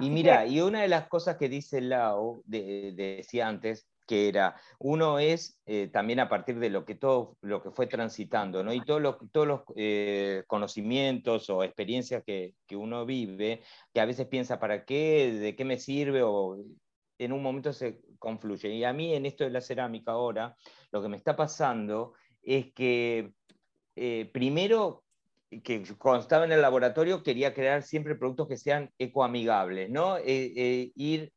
y mira, y una de las cosas que dice Lau, decía antes, que era, uno es eh, también a partir de lo que todo lo que fue transitando, ¿no? Y todos los, todos los eh, conocimientos o experiencias que, que, uno vive, que a veces piensa, ¿para qué? ¿De qué me sirve? O en un momento se confluye. Y a mí en esto de la cerámica ahora, lo que me está pasando es que eh, primero que cuando estaba en el laboratorio quería crear siempre productos que sean ecoamigables, ¿no? Eh, eh, ir,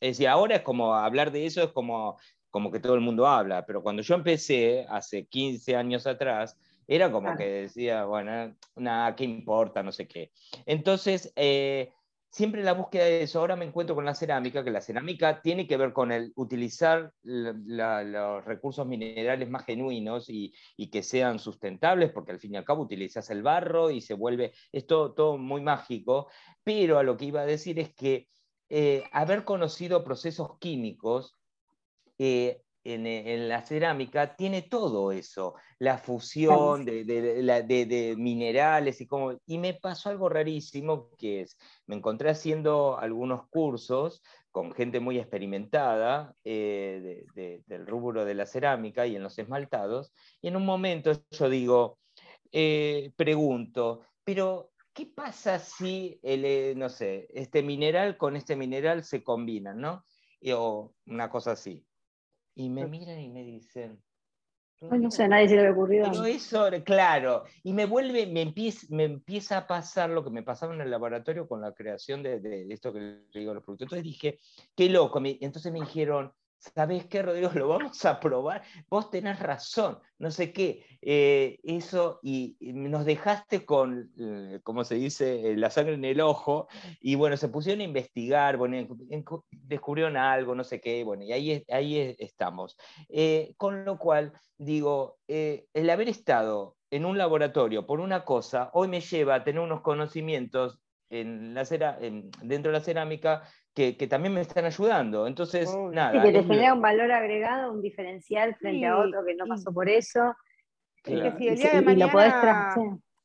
es decir, ahora es como hablar de eso, es como, como que todo el mundo habla, pero cuando yo empecé, hace 15 años atrás, era como que decía, bueno, nada, ¿qué importa? No sé qué. Entonces, eh, siempre la búsqueda de eso. Ahora me encuentro con la cerámica, que la cerámica tiene que ver con el utilizar los recursos minerales más genuinos y, que sean sustentables, porque al fin y al cabo utilizas el barro y se vuelve, es todo, muy mágico, pero a lo que iba a decir es que eh, haber conocido procesos químicos eh, en, la cerámica tiene todo eso, la fusión de, minerales y como... Y me pasó algo rarísimo, que es, me encontré haciendo algunos cursos con gente muy experimentada eh, del rubro de la cerámica y en los esmaltados, y en un momento yo digo, eh, pregunto, pero ¿qué pasa si, el, eh, no sé, este mineral con este mineral se combinan, ¿no? o una cosa así y me miran y me dicen. no sé, nadie se le había ocurrido. Pero eso, claro, y me vuelve, me empieza, me empieza a pasar lo que me pasaba en el laboratorio con la creación de, de, esto que digo los productos. Entonces dije, qué loco. entonces me dijeron, ¿sabes qué, Rodrigo? Lo vamos a probar. Vos tenés razón, no sé qué. Eh, eso, y, nos dejaste con, eh, como se dice, eh, la sangre en el ojo, y bueno, se pusieron a investigar, bueno, descubrieron algo, no sé qué, bueno, y ahí, ahí estamos. con lo cual, digo, el haber estado en un laboratorio por una cosa, hoy me lleva a tener unos conocimientos en la dentro de la cerámica que, también me están ayudando. Entonces, nada. Sí, que te genera un valor agregado, un diferencial frente a otro que no pasó por eso. que si el día de mañana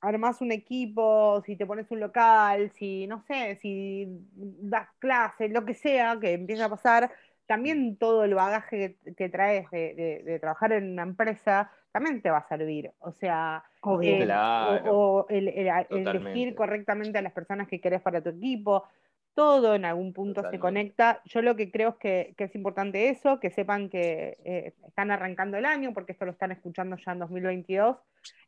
armas un equipo, si te pones un local, si, no sé, si das clases, lo que sea que empieza a pasar, también todo el bagaje que, traes de, trabajar en una empresa también te va a servir. O sea, o, el, elegir correctamente a las personas que querés para tu equipo todo en algún punto se conecta. Yo lo que creo es que, es importante eso, que sepan que eh, están arrancando el año, porque esto lo están escuchando ya en 2022,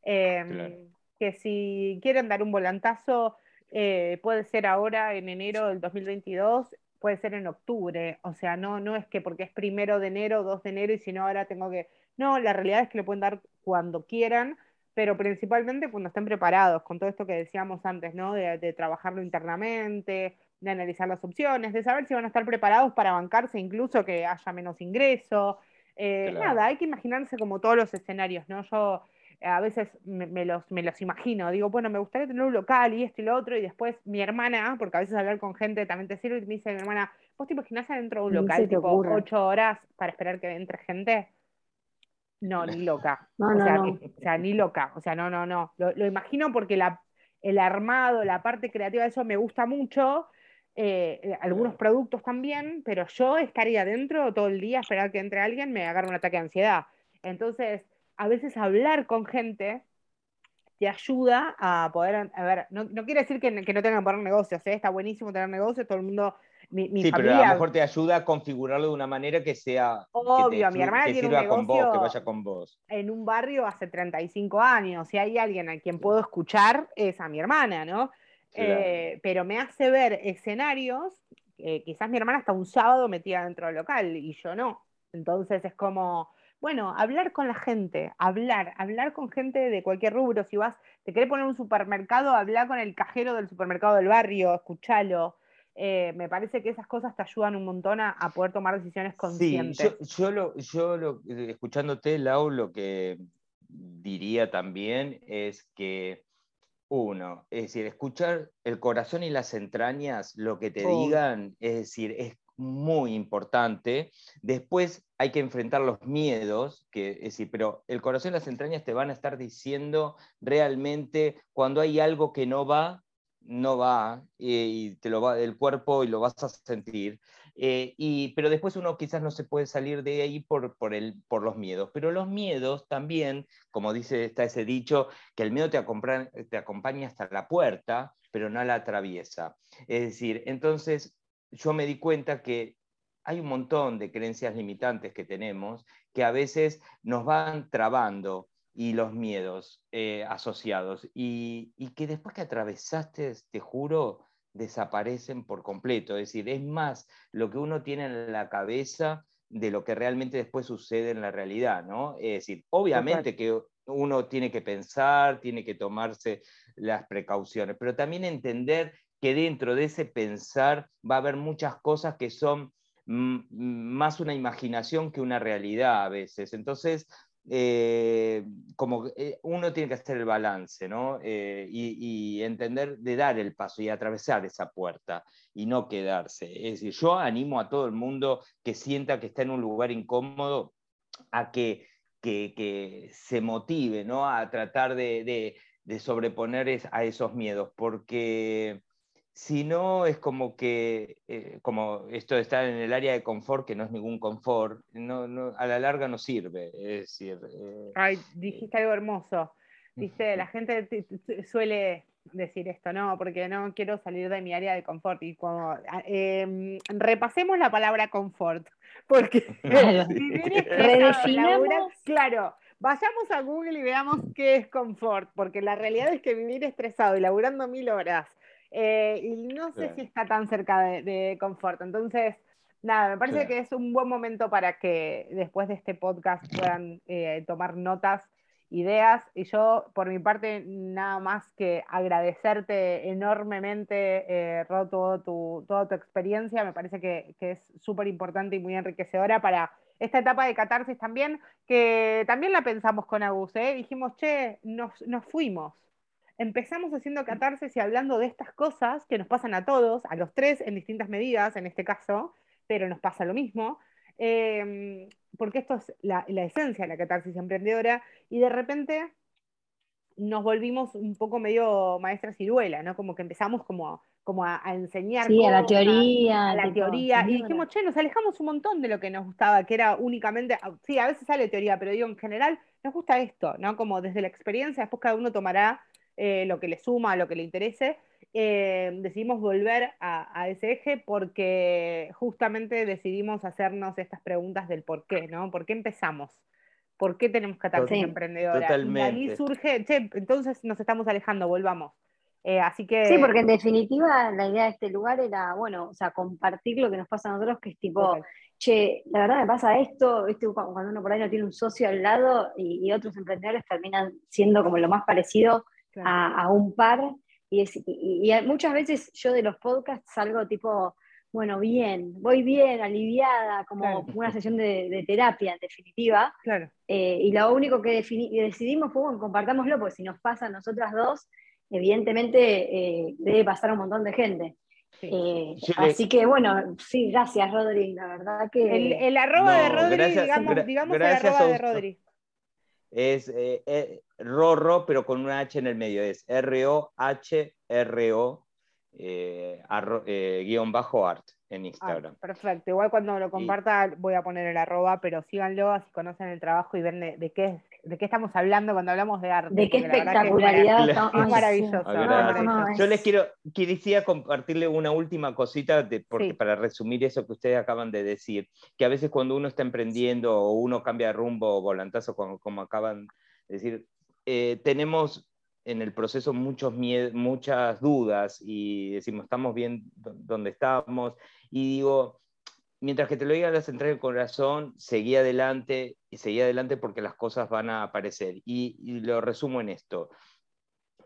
em, que si quieren dar un volantazo, eh, puede ser ahora en enero del 2022, puede ser en octubre, o sea, no, no es que porque es primero de enero, 2 de enero, y si no ahora tengo que... No, la realidad es que lo pueden dar cuando quieran, pero principalmente cuando estén preparados, con todo esto que decíamos antes, ¿no? De, de trabajarlo internamente, de analizar las opciones, de saber si van a estar preparados para bancarse incluso que haya menos ingreso. Eh, nada, hay que imaginarse como todos los escenarios, ¿no? Yo eh, a veces me, los, me los imagino, digo, bueno, me gustaría tener un local y esto y lo otro, y después mi hermana, porque a veces hablar con gente también te sirve, y me dice mi hermana, ¿vos te imaginás adentro de un local tipo ocho horas para esperar que entre gente? No, ni loca. o, sea, o, sea, ni loca. O sea, no, no, no. Lo, lo imagino porque la, el armado, la parte creativa de eso me gusta mucho eh, eh, algunos productos también, pero yo estaría dentro todo el día, esperar que entre alguien, me agarre un ataque de ansiedad. Entonces, a veces hablar con gente te ayuda a poder, a ver, no, quiere decir que, que, no tengan que poner negocios, ¿eh? está buenísimo tener negocios, todo el mundo, mi, mi sí, familia... pero a lo mejor te ayuda a configurarlo de una manera que sea... Obvio, mi hermana tiene un negocio con vos, que vaya con vos. En un barrio hace 35 años, si hay alguien a quien puedo escuchar, es a mi hermana, ¿no? Eh, pero me hace ver escenarios, eh, quizás mi hermana hasta un sábado metida dentro del local y yo no. Entonces es como, bueno, hablar con la gente, hablar, hablar con gente de cualquier rubro. Si vas, te querés poner un supermercado, hablar con el cajero del supermercado del barrio, escuchalo. Eh, me parece que esas cosas te ayudan un montón a, poder tomar decisiones conscientes. Sí, yo, lo, yo lo, escuchándote, Lau, lo que diría también es que uno, es decir, escuchar el corazón y las entrañas, lo que te digan, es decir, es muy importante. Después hay que enfrentar los miedos, que, es decir, pero el corazón y las entrañas te van a estar diciendo realmente cuando hay algo que no va, no va, y te lo va del cuerpo y lo vas a sentir. Eh, y, pero después uno quizás no se puede salir de ahí por, por, el, por los miedos. Pero los miedos también, como dice está ese dicho, que el miedo te, te acompaña hasta la puerta, pero no la atraviesa. Es decir, entonces yo me di cuenta que hay un montón de creencias limitantes que tenemos que a veces nos van trabando y los miedos eh, asociados y, y, que después que atravesaste, te juro, desaparecen por completo. Es decir, es más lo que uno tiene en la cabeza de lo que realmente después sucede en la realidad, ¿no? Es decir, obviamente que uno tiene que pensar, tiene que tomarse las precauciones, pero también entender que dentro de ese pensar va a haber muchas cosas que son más una imaginación que una realidad a veces. Entonces, eh, como eh, uno tiene que hacer el balance, ¿no? Eh, y, entender de dar el paso y atravesar esa puerta y no quedarse. Es decir, yo animo a todo el mundo que sienta que está en un lugar incómodo a que, que, se motive, ¿no? A tratar de, de, de sobreponer a esos miedos, porque si no, es como que, eh, como esto de estar en el área de confort, que no es ningún confort, no, no, a la larga no sirve. Es decir. Eh, Ay, dijiste algo hermoso. Viste, la gente suele decir esto, no, porque no quiero salir de mi área de confort. Y como ah, em, repasemos la palabra confort, porque redefinamos. Claro, vayamos a Google y veamos qué es confort, porque la realidad es que vivir estresado y laburando mil horas eh, y no sé si está tan cerca de, confort. Entonces, nada, me parece que es un buen momento para que después de este podcast puedan eh, tomar notas, ideas. Y yo, por mi parte, nada más que agradecerte enormemente, eh, Ro, tu, toda tu experiencia. Me parece que, es súper importante y muy enriquecedora para esta etapa de catarsis también, que también la pensamos con Agus, ¿eh? dijimos, che, nos, nos fuimos, empezamos haciendo catarsis y hablando de estas cosas que nos pasan a todos, a los tres en distintas medidas en este caso, pero nos pasa lo mismo, em, porque esto es la, esencia de la catarsis emprendedora, y de repente nos volvimos un poco medio maestra ciruela, ¿no? Como que empezamos como, como a, enseñar. Sí, a la teoría. A la teoría. Y dijimos, che, nos alejamos un montón de lo que nos gustaba, que era únicamente, sí, a veces sale teoría, pero digo, en general nos gusta esto, ¿no? Como desde la experiencia, después cada uno tomará eh, lo que le suma, lo que le interese, eh, decidimos volver a, ese eje porque justamente decidimos hacernos estas preguntas del por qué, ¿no? ¿Por qué empezamos? ¿Por qué tenemos catarsis emprendedora? Totalmente. Y ahí surge, che, entonces nos estamos alejando, volvamos. Eh, así que... Sí, porque en definitiva la idea de este lugar era, bueno, o sea, compartir lo que nos pasa a nosotros, que es tipo, che, la verdad me pasa esto, cuando uno por ahí no tiene un socio al lado y, y otros emprendedores terminan siendo como lo más parecido a, un par. Y, muchas veces yo de los podcasts salgo tipo, bueno, bien, voy bien, aliviada, como una sesión de, terapia en definitiva. Claro. Eh, y lo único que decidimos fue, bueno, compartámoslo, porque si nos pasa a nosotras dos, evidentemente eh, debe pasar a un montón de gente. Eh, así que bueno, sí, gracias Rodri, la verdad que... El, arroba de Rodri, digamos, digamos el arroba de Rodri. Es Rorro, pero con una H en el medio, es R-O-H-R-O, eh, eh, guion bajo art. En ah, Instagram. perfecto, igual cuando lo comparta voy a poner el arroba, pero síganlo, así conocen el trabajo y ven de, qué, de qué estamos hablando cuando hablamos de arte. De qué espectacularidad. Es, maravilloso. Yo les quiero, quisiera compartirle una última cosita de, porque, para resumir eso que ustedes acaban de decir, que a veces cuando uno está emprendiendo o uno cambia de rumbo o volantazo, como, como acaban de decir, eh, tenemos en el proceso muchos muchas dudas y decimos, estamos bien donde estamos. Y digo, mientras que te lo digan las entradas del corazón, seguí adelante y seguí adelante porque las cosas van a aparecer. Y, lo resumo en esto.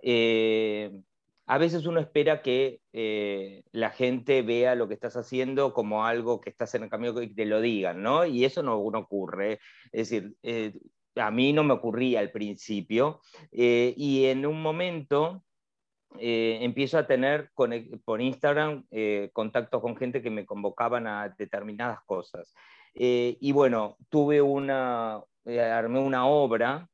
Eh, a veces uno espera que eh, la gente vea lo que estás haciendo como algo que estás en el camino y te lo digan, ¿no? Y eso no, ocurre. Es decir, eh, a mí no me ocurría al principio, eh, y en un momento eh, empiezo a tener por Instagram eh, contactos con gente que me convocaban a determinadas cosas. y bueno, tuve una, armé una obra,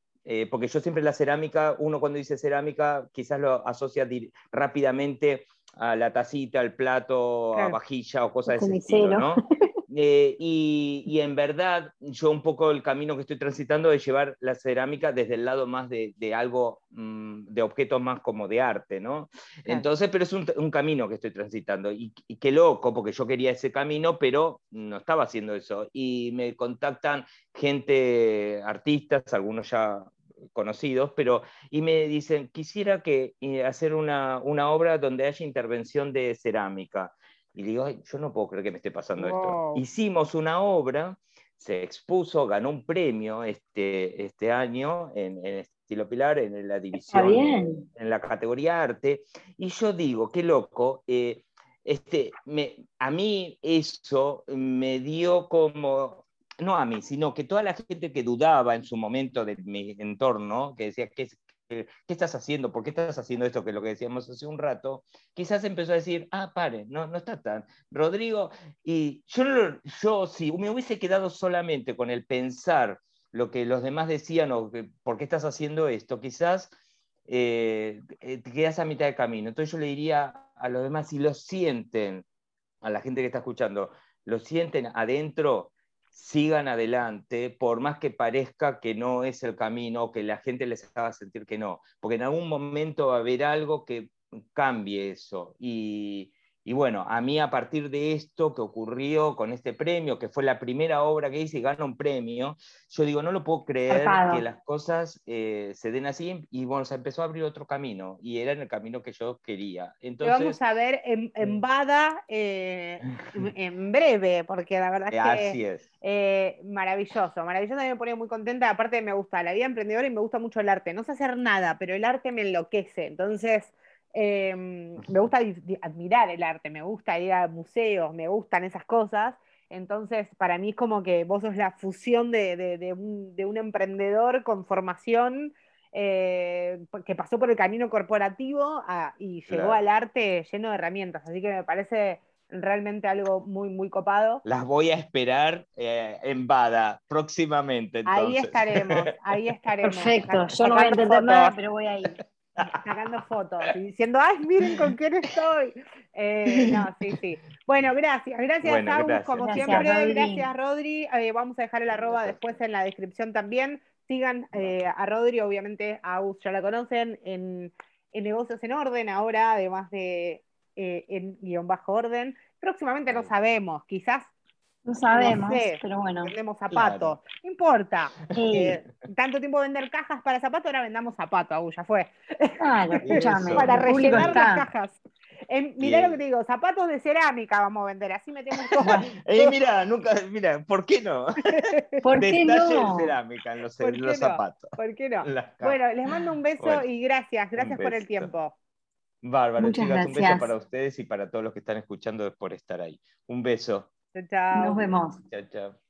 porque yo siempre la cerámica, uno cuando dice cerámica quizás lo asocia rápidamente a la tacita, al plato, a vajilla o cosas de ese estilo, ¿no? Eh, y, en verdad, yo un poco el camino que estoy transitando es llevar la cerámica desde el lado más de, algo, mm, de objetos más como de arte, ¿no? Entonces, pero es un, camino que estoy transitando. Y, y, qué loco, porque yo quería ese camino, pero no estaba haciendo eso. Y me contactan gente, artistas, algunos ya conocidos, pero y me dicen, quisiera que eh, hacer una, una obra donde haya intervención de cerámica. Y digo, yo no puedo creer que me esté pasando esto. Hicimos una obra, se expuso, ganó un premio este, este año en, Estilo Pilar, en la división, en, la categoría arte. Y yo digo, qué loco, eh, este, me, a mí eso me dio como, no a mí, sino que toda la gente que dudaba en su momento de mi entorno, que decía, ¿qué, ¿qué estás haciendo? ¿Por qué estás haciendo esto? Que es lo que decíamos hace un rato, quizás empezó a decir, ah, pare, no, no está tan. Rodrigo, y yo, yo si me hubiese quedado solamente con el pensar lo que los demás decían o por qué estás haciendo esto, quizás eh, eh, te quedas a mitad de camino. Entonces yo le diría a los demás, si lo sienten, a la gente que está escuchando, lo sienten adentro, sigan adelante, por más que parezca que no es el camino, que la gente les haga sentir que no, porque en algún momento va a haber algo que cambie eso. Y, y bueno, a mí a partir de esto que ocurrió con este premio, que fue la primera obra que hice y gana un premio, yo digo, no lo puedo creer que las cosas eh, se den así y bueno, se empezó a abrir otro camino y era en el camino que yo quería. Entonces, vamos a ver en, en Bada eh, en breve, porque la verdad es que así es. Eh, maravilloso, maravilloso, me pone muy contenta, aparte me gusta la vida emprendedora y me gusta mucho el arte. No sé hacer nada, pero el arte me enloquece, entonces... Em, me gusta admirar el arte, me gusta ir a museos, me gustan esas cosas. Entonces, para mí es como que vos sos la fusión de, un, emprendedor con formación eh, que pasó por el camino corporativo y llegó al arte lleno de herramientas. Así que me parece realmente algo muy, muy copado. Las voy a esperar eh, en Bada próximamente. Ahí estaremos, ahí estaremos. Perfecto, yo no voy a entender nada, pero voy a ir sacando fotos y diciendo, ay, miren con quién estoy. Eh, no, sí, sí. Bueno, gracias, gracias, a como siempre, gracias, Rodri. Eh, vamos a dejar el arroba después en la descripción también. Sigan eh, a Rodri, obviamente a Aus ya la conocen, en, Negocios en Orden, ahora, además de en guion bajo orden. Próximamente no sabemos, quizás no sabemos, pero bueno. Vendemos zapatos. No importa. Eh, tanto tiempo vender cajas para zapatos, ahora vendamos zapatos, Agu, ya fue. Claro, escúchame. para rellenar las cajas. mirá lo que te digo, zapatos de cerámica vamos a vender, así metemos todo. eh, mira, nunca, mira, ¿por qué no? ¿Por qué no? de cerámica en los, los zapatos. ¿Por qué no? Bueno, les mando un beso y gracias, gracias por el tiempo. Bárbaro, chicas, un beso para ustedes y para todos los que están escuchando por estar ahí. Un beso. Ciao, ciao.